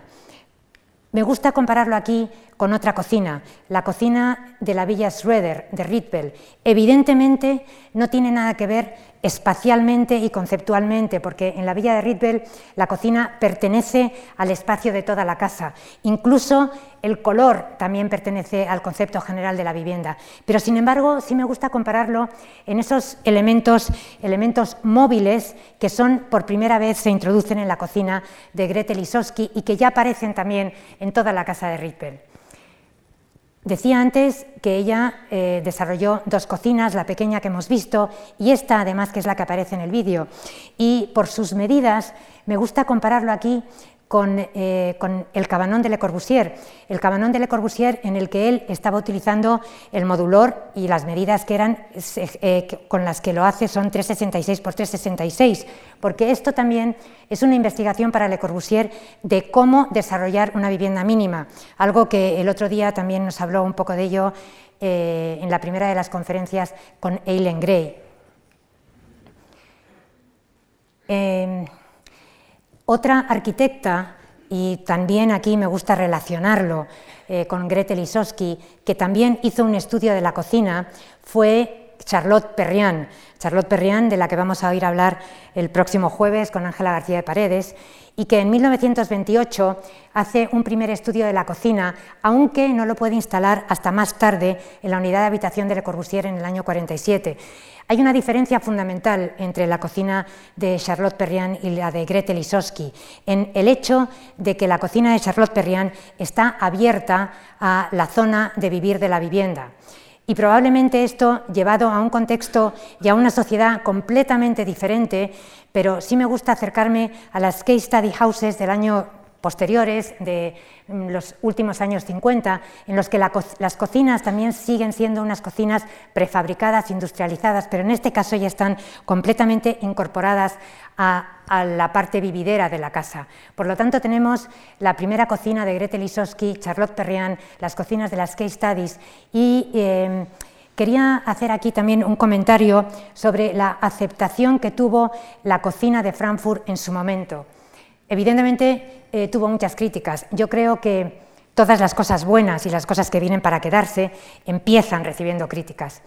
Me gusta compararlo aquí con otra cocina, la cocina de la Villa Schroeder de Ritbel. Evidentemente no tiene nada que ver espacialmente y conceptualmente, porque en la villa de Ritbel la cocina pertenece al espacio de toda la casa. Incluso el color también pertenece al concepto general de la vivienda. Pero sin embargo, sí me gusta compararlo en esos elementos, elementos móviles que son por primera vez se introducen en la cocina de Gretel Isowski y que ya aparecen también en toda la casa de Ritbel. Decía antes que ella eh, desarrolló dos cocinas, la pequeña que hemos visto y esta además que es la que aparece en el vídeo. Y por sus medidas me gusta compararlo aquí eh, con, el cabanón de Le Corbusier, el cabanón de Le Corbusier en el que él estaba utilizando el modulor y las medidas que eran eh, con las que lo hace son 366 por 366, porque esto también es una investigación para Le Corbusier de cómo desarrollar una vivienda mínima, algo que el otro día también nos habló un poco de ello eh, en la primera de las conferencias con Eileen Gray. Otra arquitecta, y también aquí me gusta relacionarlo eh, con Gretel Isowski, que también hizo un estudio de la cocina, fue Charlotte Perriand. Charlotte Perriand, de la que vamos a oír hablar el próximo jueves con Ángela García de Paredes, y que en 1928 hace un primer estudio de la cocina, aunque no lo puede instalar hasta más tarde en la unidad de habitación de Le Corbusier en el año 47. Hay una diferencia fundamental entre la cocina de Charlotte Perriand y la de Gretel Isowski, en el hecho de que la cocina de Charlotte Perriand está abierta a la zona de vivir de la vivienda. Y probablemente esto, llevado a un contexto y a una sociedad completamente diferente, pero sí me gusta acercarme a las case study houses del año posteriores, de mm, los últimos años 50, en los que las cocinas también siguen siendo unas cocinas prefabricadas, industrializadas, pero en este caso ya están completamente incorporadas a, la parte vividera de la casa. Por lo tanto, tenemos la primera cocina de Gretel Isowski, Charlotte Perriand, las cocinas de las Case Studies y... Em, quería hacer aquí también un comentario sobre la aceptación que tuvo la cocina de Frankfurt en su momento. Evidentemente eh, tuvo muchas críticas. Yo creo que todas las cosas buenas y las cosas que vienen para quedarse empiezan recibiendo críticas.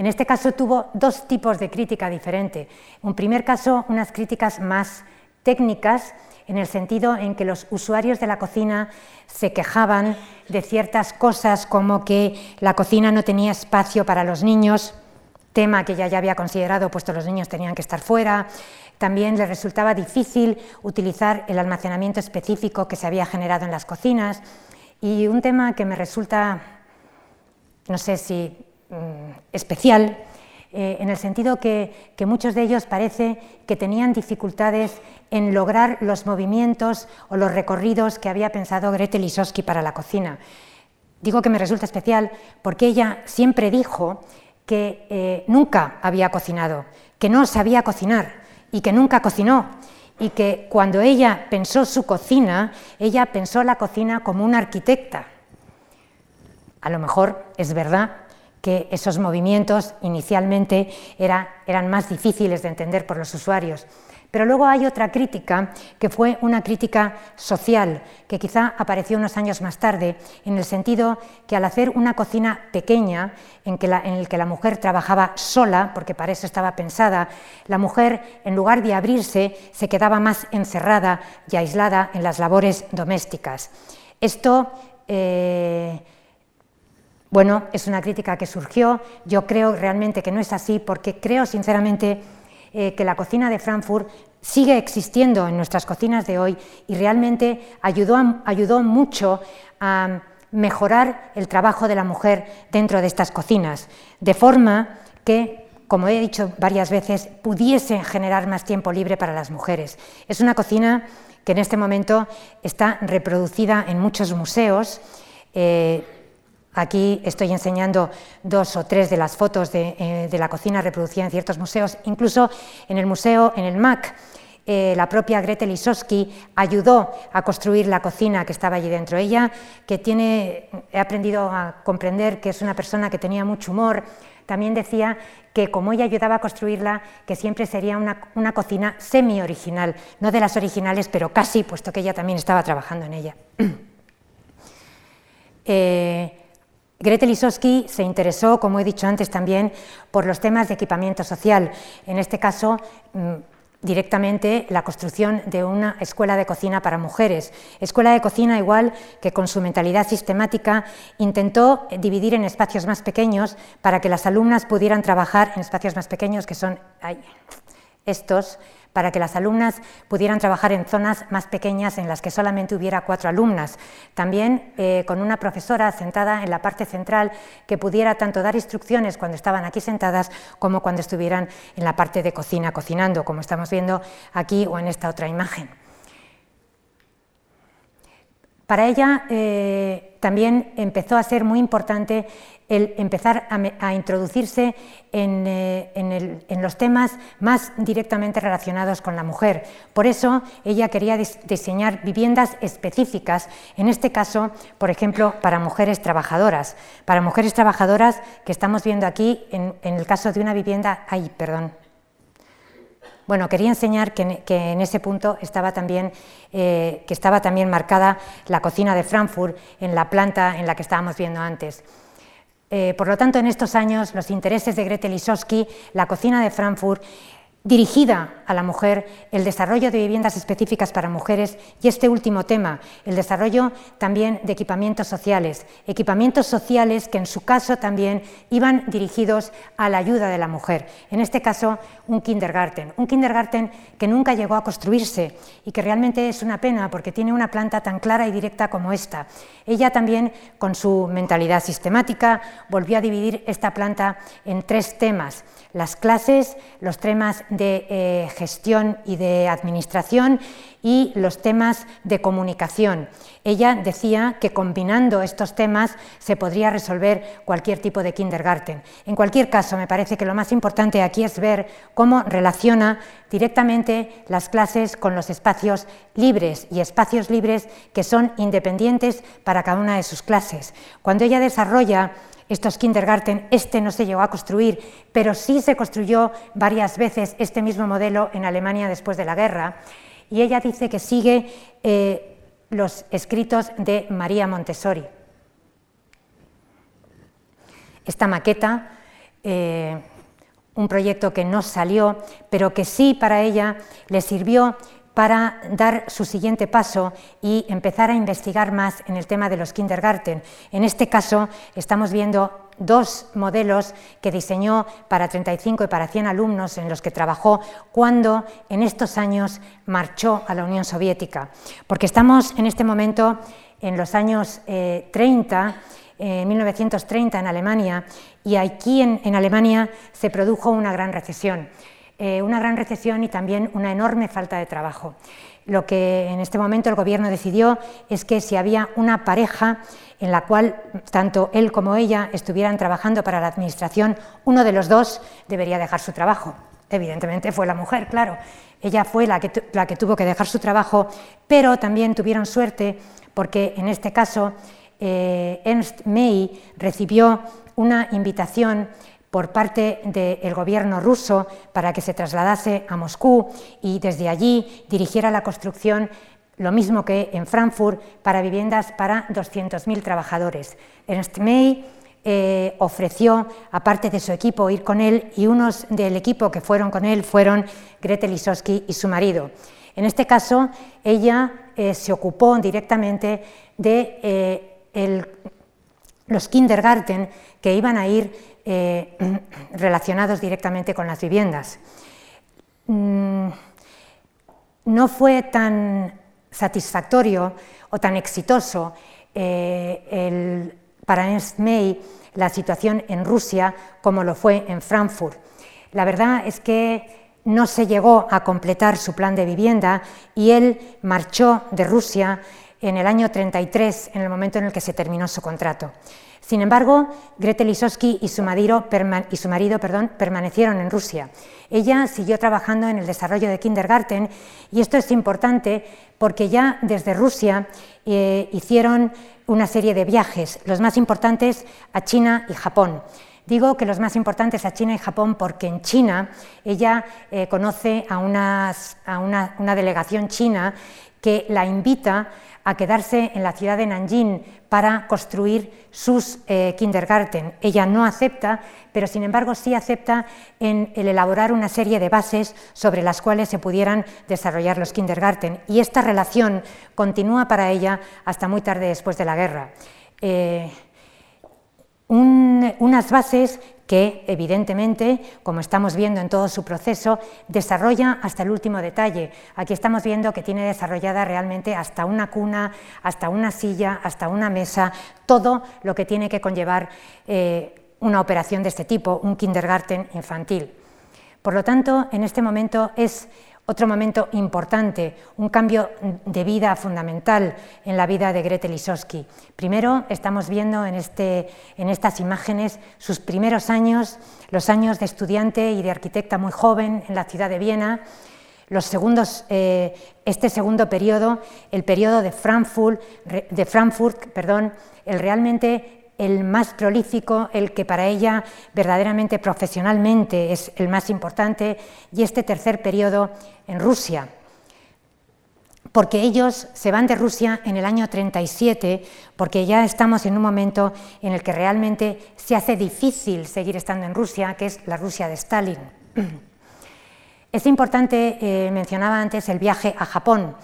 En este caso tuvo dos tipos de crítica diferente. En primer caso, unas críticas más técnicas, en el sentido en que los usuarios de la cocina se quejaban de ciertas cosas como que la cocina no tenía espacio para los niños, tema que ya, ya había considerado, puesto los niños tenían que estar fuera, también le resultaba difícil utilizar el almacenamiento específico que se había generado en las cocinas y un tema que me resulta, no sé si mm, especial, eh, en el sentido que, muchos de ellos parece que tenían dificultades en lograr los movimientos o los recorridos que había pensado Gretel Lisowski para la cocina. Digo que me resulta especial porque ella siempre dijo que eh, nunca había cocinado, que no sabía cocinar, y que nunca cocinó y que cuando ella pensó su cocina, ella pensó la cocina como una arquitecta. A lo mejor es verdad que esos movimientos inicialmente eran más difíciles de entender por los usuarios, pero luego hay otra crítica, que fue una crítica social, que quizá apareció unos años más tarde, en el sentido que al hacer una cocina pequeña, en, que la, el que la mujer trabajaba sola, porque para eso estaba pensada, la mujer, en lugar de abrirse, se quedaba más encerrada y aislada en las labores domésticas. Esto... Eh, bueno, es una crítica que surgió, yo creo realmente que no es así, porque creo sinceramente eh, que la cocina de Frankfurt sigue existiendo en nuestras cocinas de hoy y realmente ayudó, ayudó mucho a mejorar el trabajo de la mujer dentro de estas cocinas, de forma que, como he dicho varias veces, pudiese generar más tiempo libre para las mujeres. Es una cocina que en este momento está reproducida en muchos museos. Eh, Aquí estoy enseñando dos o tres de las fotos de, eh, la cocina reproducida en ciertos museos, incluso en el museo, en el MAC, eh, la propia Gretel Lisowski ayudó a construir la cocina que estaba allí dentro. Ella, que tiene, he aprendido a comprender que es una persona que tenía mucho humor, también decía que como ella ayudaba a construirla, que siempre sería una, cocina semi-original, no de las originales, pero casi, puesto que ella también estaba trabajando en ella. eh, Grete Lisowski se interesó, como he dicho antes también, por los temas de equipamiento social. En este caso, mm, directamente la construcción de una escuela de cocina para mujeres. Escuela de cocina igual que con su mentalidad sistemática intentó dividir en espacios más pequeños para que las alumnas pudieran trabajar en espacios más pequeños que son estos para que las alumnas pudieran trabajar en zonas más pequeñas en las que solamente hubiera cuatro alumnas. También eh, con una profesora sentada en la parte central que pudiera tanto dar instrucciones cuando estaban aquí sentadas como cuando estuvieran en la parte de cocina cocinando, como estamos viendo aquí o en esta otra imagen. Para ella eh, también empezó a ser muy importante el empezar a, introducirse eh, en, los temas más directamente relacionados con la mujer. Por eso ella quería diseñar viviendas específicas, en este caso, por ejemplo, para mujeres trabajadoras. Para mujeres trabajadoras que estamos viendo aquí, en, el caso de una vivienda, ay, perdón, bueno, quería enseñar que, en ese punto estaba también, eh, que estaba también marcada la cocina de Frankfurt en la planta en la que estábamos viendo antes. Eh, por lo tanto, en estos años, los intereses de Gretel Lisowski, la cocina de Frankfurt, dirigida a la mujer, el desarrollo de viviendas específicas para mujeres y este último tema, el desarrollo también de equipamientos sociales, equipamientos sociales que en su caso también iban dirigidos a la ayuda de la mujer, en este caso un kindergarten, un kindergarten que nunca llegó a construirse y que realmente es una pena porque tiene una planta tan clara y directa como esta. Ella también, con su mentalidad sistemática, volvió a dividir esta planta en tres temas, las clases, los temas de eh, gestión y de administración y los temas de comunicación. Ella decía que combinando estos temas se podría resolver cualquier tipo de kindergarten. En cualquier caso, me parece que lo más importante aquí es ver cómo relaciona directamente las clases con los espacios libres y espacios libres que son independientes para cada una de sus clases. Cuando ella desarrolla estos kindergarten, este no se llegó a construir, pero sí se construyó varias veces este mismo modelo en Alemania después de la guerra. Y ella dice que sigue eh, los escritos de María Montessori. Esta maqueta, eh, un proyecto que no salió, pero que sí para ella le sirvió para dar su siguiente paso y empezar a investigar más en el tema de los kindergarten. En este caso estamos viendo dos modelos que diseñó para 35 y para 100 alumnos en los que trabajó cuando en estos años marchó a la Unión Soviética. Porque estamos en este momento en los años 30, eh, en 1930 en Alemania, y aquí en Alemania se produjo una gran recesión. Eh, una gran recesión y también una enorme falta de trabajo. Lo que en este momento el Gobierno decidió es que si había una pareja en la cual tanto él como ella estuvieran trabajando para la Administración, uno de los dos debería dejar su trabajo. Evidentemente fue la mujer, claro. Ella fue la que, la que tuvo que dejar su trabajo, pero también tuvieron suerte porque en este caso eh, Ernst May recibió una invitación por parte del gobierno ruso para que se trasladase a Moscú y desde allí dirigiera la construcción, lo mismo que en Frankfurt, para viviendas para 200.000 trabajadores. Ernst May eh, ofreció, aparte de su equipo, ir con él y unos del equipo que fueron con él fueron Gretel Lisowski y su marido. En este caso, ella eh, se ocupó directamente de eh, los kindergarten que iban a ir eh, relacionados directamente con las viviendas. Mm, no fue tan satisfactorio o tan exitoso eh, para Ernst May la situación en Rusia como lo fue en Frankfurt. La verdad es que no se llegó a completar su plan de vivienda y él marchó de Rusia en el año 33, en el momento en el que se terminó su contrato. Sin embargo, Gretel Lisowski y su marido, perdón, permanecieron en Rusia. Ella siguió trabajando en el desarrollo de kindergarten y esto es importante porque ya desde Rusia eh, hicieron una serie de viajes, los más importantes a China y Japón. Digo que los más importantes a China y Japón porque en China ella eh, conoce a una, delegación china que la invita a quedarse en la ciudad de Nanjing para construir sus eh, kindergarten. Ella no acepta, pero sin embargo sí acepta en el elaborar una serie de bases sobre las cuales se pudieran desarrollar los kindergarten. Y esta relación continúa para ella hasta muy tarde después de la guerra. Eh, unas bases que, evidentemente, como estamos viendo en todo su proceso, desarrolla hasta el último detalle. Aquí estamos viendo que tiene desarrollada realmente hasta una cuna, hasta una silla, hasta una mesa, todo lo que tiene que conllevar eh, una operación de este tipo, un kindergarten infantil. Por lo tanto, en este momento es otro momento importante, un cambio de vida fundamental en la vida de Gretel Lisowski. Primero, estamos viendo en, este, en estas imágenes sus primeros años, los años de estudiante y de arquitecta muy joven en la ciudad de Viena, los segundos, eh, este segundo periodo, el periodo de Frankfurt, de Frankfurt perdón, el realmente el más prolífico, el que para ella verdaderamente profesionalmente es el más importante, y este tercer periodo en Rusia, porque ellos se van de Rusia en el año 37, porque ya estamos en un momento en el que realmente se hace difícil seguir estando en Rusia, que es la Rusia de Stalin. Es importante, eh, mencionaba antes, el viaje a Japón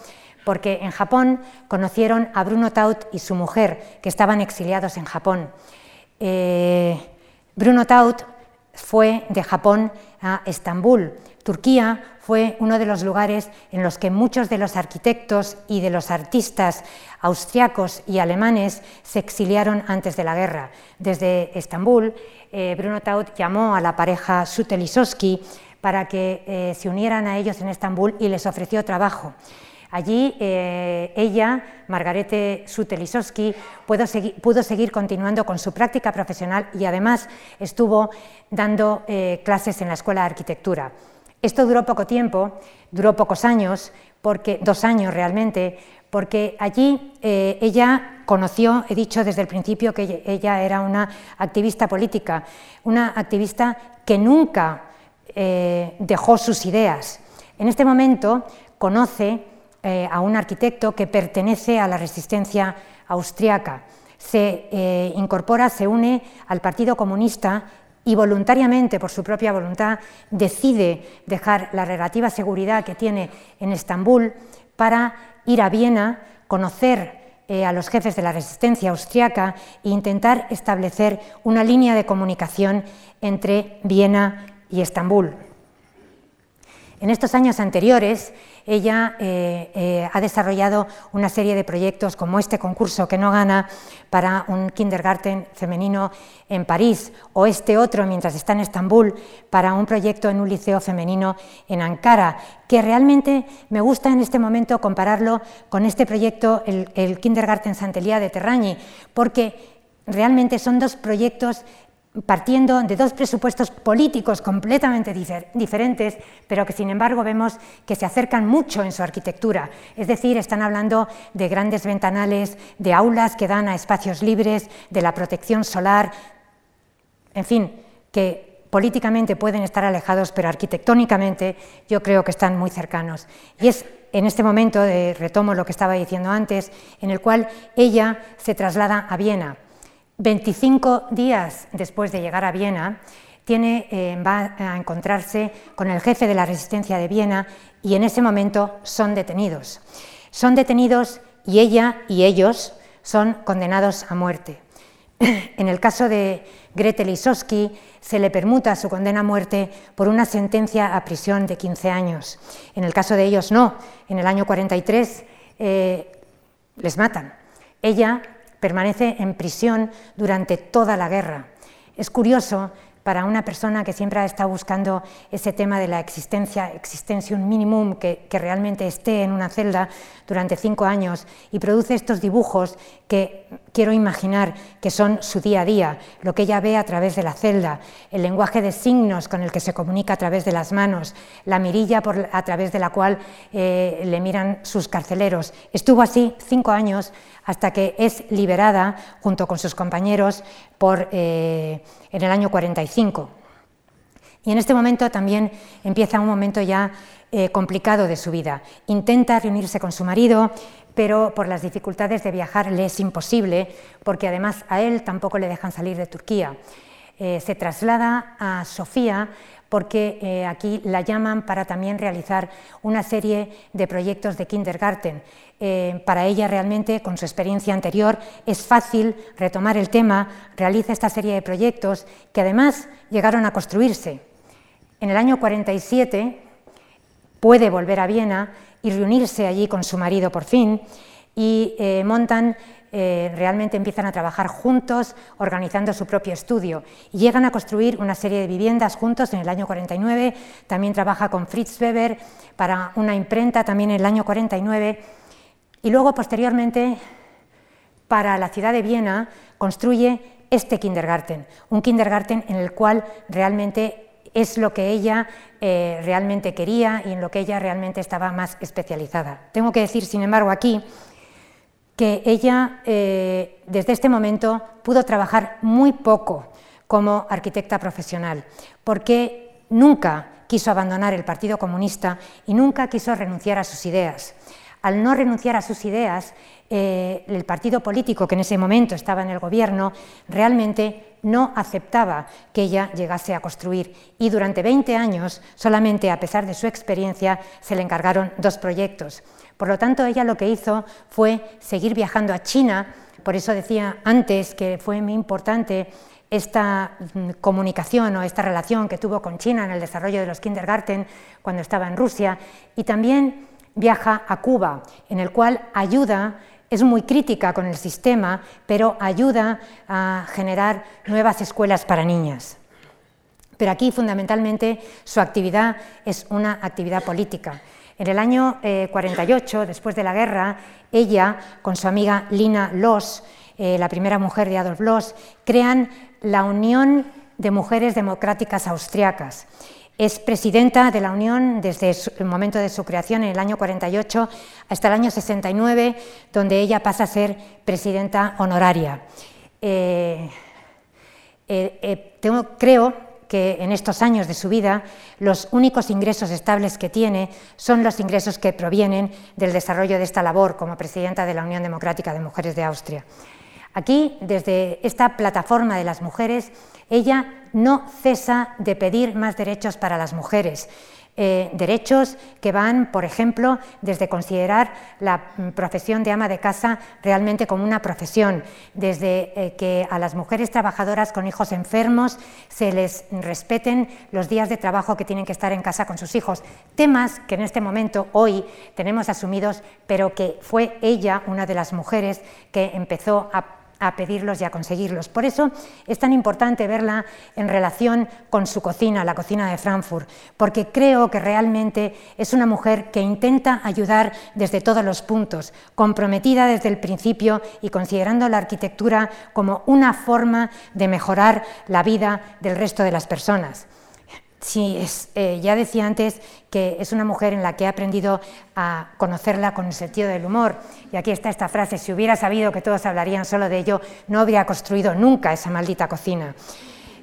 porque en Japón conocieron a Bruno Taut y su mujer, que estaban exiliados en Japón. Eh, Bruno Taut fue de Japón a Estambul. Turquía fue uno de los lugares en los que muchos de los arquitectos y de los artistas austriacos y alemanes se exiliaron antes de la guerra. Desde Estambul, eh, Bruno Taut llamó a la pareja Sutelisowski para que eh, se unieran a ellos en Estambul y les ofreció trabajo. Allí eh, ella, Margarete Sutelisowski, pudo seguir, continuando con su práctica profesional y además estuvo dando eh, clases en la Escuela de Arquitectura. Esto duró poco tiempo, duró pocos años, porque, dos años realmente, porque allí eh, ella conoció, he dicho desde el principio que ella era una activista política, una activista que nunca dejó sus ideas. En este momento conoce eh, a un arquitecto que pertenece a la resistencia austriaca. Se eh, incorpora, se une al Partido Comunista y voluntariamente, por su propia voluntad, decide dejar la relativa seguridad que tiene en Estambul para ir a Viena, conocer eh, a los jefes de la resistencia austriaca e intentar establecer una línea de comunicación entre Viena y Estambul. En estos años anteriores, ella eh, eh, ha desarrollado una serie de proyectos como este concurso que no gana para un kindergarten femenino en París o este otro mientras está en Estambul para un proyecto en un liceo femenino en Ankara, que realmente me gusta en este momento compararlo con este proyecto, el, el Kindergarten Santelia de Terrañi, porque realmente son dos proyectos partiendo de dos presupuestos políticos completamente diferentes, pero que sin embargo vemos que se acercan mucho en su arquitectura. Es decir, están hablando de grandes ventanales, de aulas que dan a espacios libres, de la protección solar, en fin, que políticamente pueden estar alejados, pero arquitectónicamente yo creo que están muy cercanos. Y es en este momento, retomo lo que estaba diciendo antes, en el cual ella se traslada a Viena 25 días después de llegar a Viena, eh, va a encontrarse con el jefe de la resistencia de Viena y en ese momento son detenidos. Son detenidos y ella y ellos son condenados a muerte. En el caso de Gretel Lisowski se le permuta su condena a muerte por una sentencia a prisión de 15 años. En el caso de ellos no. En el año 43 eh, les matan. Ella permanece en prisión durante toda la guerra. Es curioso para una persona que siempre ha estado buscando ese tema de la existencia, existentium minimum, que, que realmente esté en una celda durante cinco años y produce estos dibujos que quiero imaginar que son su día a día, lo que ella ve a través de la celda, el lenguaje de signos con el que se comunica a través de las manos, la mirilla por, a través de la cual eh, le miran sus carceleros. Estuvo así cinco años hasta que es liberada junto con sus compañeros por, eh, en el año 45. Y en este momento también empieza un momento ya eh, complicado de su vida. Intenta reunirse con su marido, pero por las dificultades de viajar le es imposible, porque además a él tampoco le dejan salir de Turquía. Eh, se traslada a Sofía porque eh, aquí la llaman para también realizar una serie de proyectos de kindergarten. Eh, para ella realmente, con su experiencia anterior, es fácil retomar el tema, realiza esta serie de proyectos que además llegaron a construirse. En el año 47 puede volver a Viena y reunirse allí con su marido por fin y eh, montan eh, realmente empiezan a trabajar juntos, organizando su propio estudio. Y llegan a construir una serie de viviendas juntos en el año 49. También trabaja con Fritz Weber para una imprenta también en el año 49. Y luego, posteriormente, para la ciudad de Viena, construye este kindergarten, un kindergarten en el cual realmente es lo que ella eh, realmente quería y en lo que ella realmente estaba más especializada. Tengo que decir, sin embargo, aquí que ella eh, desde este momento pudo trabajar muy poco como arquitecta profesional, porque nunca quiso abandonar el Partido Comunista y nunca quiso renunciar a sus ideas. Al no renunciar a sus ideas, eh, el partido político que en ese momento estaba en el gobierno realmente no aceptaba que ella llegase a construir. Y durante 20 años, solamente a pesar de su experiencia, se le encargaron dos proyectos. Por lo tanto, ella lo que hizo fue seguir viajando a China, por eso decía antes que fue muy importante esta mm, comunicación o esta relación que tuvo con China en el desarrollo de los kindergarten cuando estaba en Rusia, y también viaja a Cuba, en el cual ayuda, es muy crítica con el sistema, pero ayuda a generar nuevas escuelas para niñas. Pero aquí fundamentalmente su actividad es una actividad política. En el año 48, eh, después de la guerra, ella, con su amiga Lina Loss, eh, la primera mujer de Adolf Loss, crean la Unión de Mujeres Democráticas Austriacas. Es presidenta de la Unión desde el momento de su creación, en el año 48, hasta el año 69, donde ella pasa a ser presidenta honoraria. Eh, tengo, creo que en estos años de su vida los únicos ingresos estables que tiene son los ingresos que provienen del desarrollo de esta labor como presidenta de la Unión Democrática de Mujeres de Austria. Aquí, desde esta plataforma de las mujeres, ella no cesa de pedir más derechos para las mujeres. Eh, derechos que van, por ejemplo, desde considerar la profesión de ama de casa realmente como una profesión, desde eh, que a las mujeres trabajadoras con hijos enfermos se les respeten los días de trabajo que tienen que estar en casa con sus hijos. Temas que en este momento, hoy, tenemos asumidos, pero que fue ella una de las mujeres que empezó a a pedirlos y a conseguirlos. Por eso es tan importante verla en relación con su cocina, la cocina de Frankfurt, porque creo que realmente es una mujer que intenta ayudar desde todos los puntos, comprometida desde el principio y considerando la arquitectura como una forma de mejorar la vida del resto de las personas. Sí, eh, ya decía antes que es una mujer en la que he aprendido a conocerla con el sentido del humor. Y aquí está esta frase, si hubiera sabido que todos hablarían solo de ello, no habría construido nunca esa maldita cocina.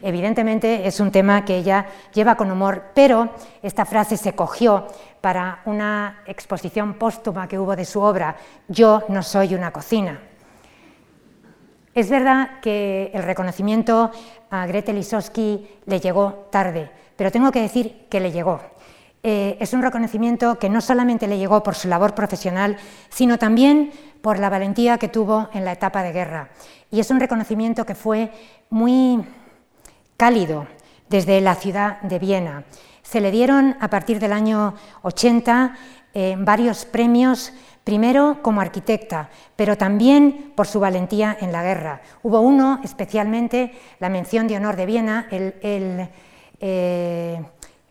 Evidentemente es un tema que ella lleva con humor, pero esta frase se cogió para una exposición póstuma que hubo de su obra, Yo no soy una cocina. Es verdad que el reconocimiento a Gretel Lisowski le llegó tarde, pero tengo que decir que le llegó. Eh, es un reconocimiento que no solamente le llegó por su labor profesional, sino también por la valentía que tuvo en la etapa de guerra. Y es un reconocimiento que fue muy cálido desde la ciudad de Viena. Se le dieron a partir del año 80 eh, varios premios Primero como arquitecta, pero también por su valentía en la guerra. Hubo uno, especialmente, la mención de honor de Viena, el, eh,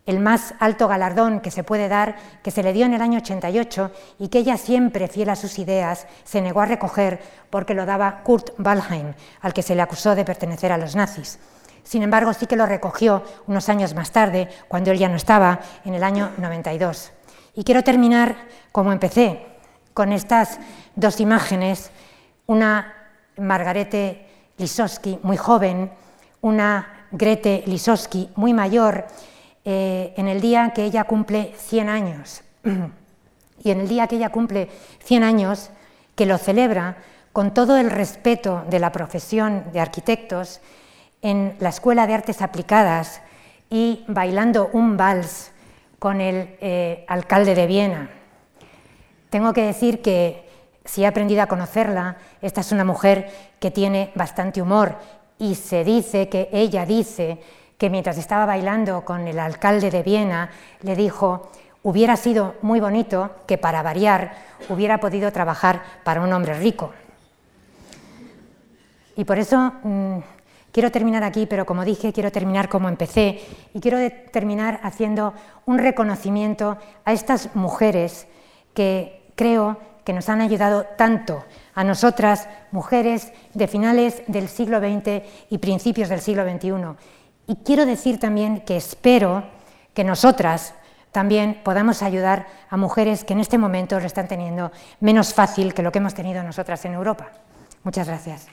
el más alto galardón que se puede dar, que se le dio en el año 88 y que ella siempre, fiel a sus ideas, se negó a recoger porque lo daba Kurt Waldheim, al que se le acusó de pertenecer a los nazis. Sin embargo, sí que lo recogió unos años más tarde, cuando él ya no estaba, en el año 92. Y quiero terminar como empecé, con estas dos imágenes, una Margarete Lisowski muy joven, una Grete Lisowski muy mayor, eh, en el día que ella cumple 100 años. y en el día que ella cumple 100 años, que lo celebra con todo el respeto de la profesión de arquitectos en la Escuela de Artes Aplicadas y bailando un vals con el eh, alcalde de Viena. Tengo que decir que si he aprendido a conocerla, esta es una mujer que tiene bastante humor y se dice que ella dice que mientras estaba bailando con el alcalde de Viena, le dijo, hubiera sido muy bonito que para variar hubiera podido trabajar para un hombre rico. Y por eso mm, quiero terminar aquí, pero como dije, quiero terminar como empecé y quiero terminar haciendo un reconocimiento a estas mujeres que creo que nos han ayudado tanto a nosotras, mujeres de finales del siglo XX y principios del siglo XXI y quiero decir también que espero que nosotras también podamos ayudar a mujeres que en este momento lo están teniendo menos fácil que lo que hemos tenido nosotras en Europa. Muchas gracias.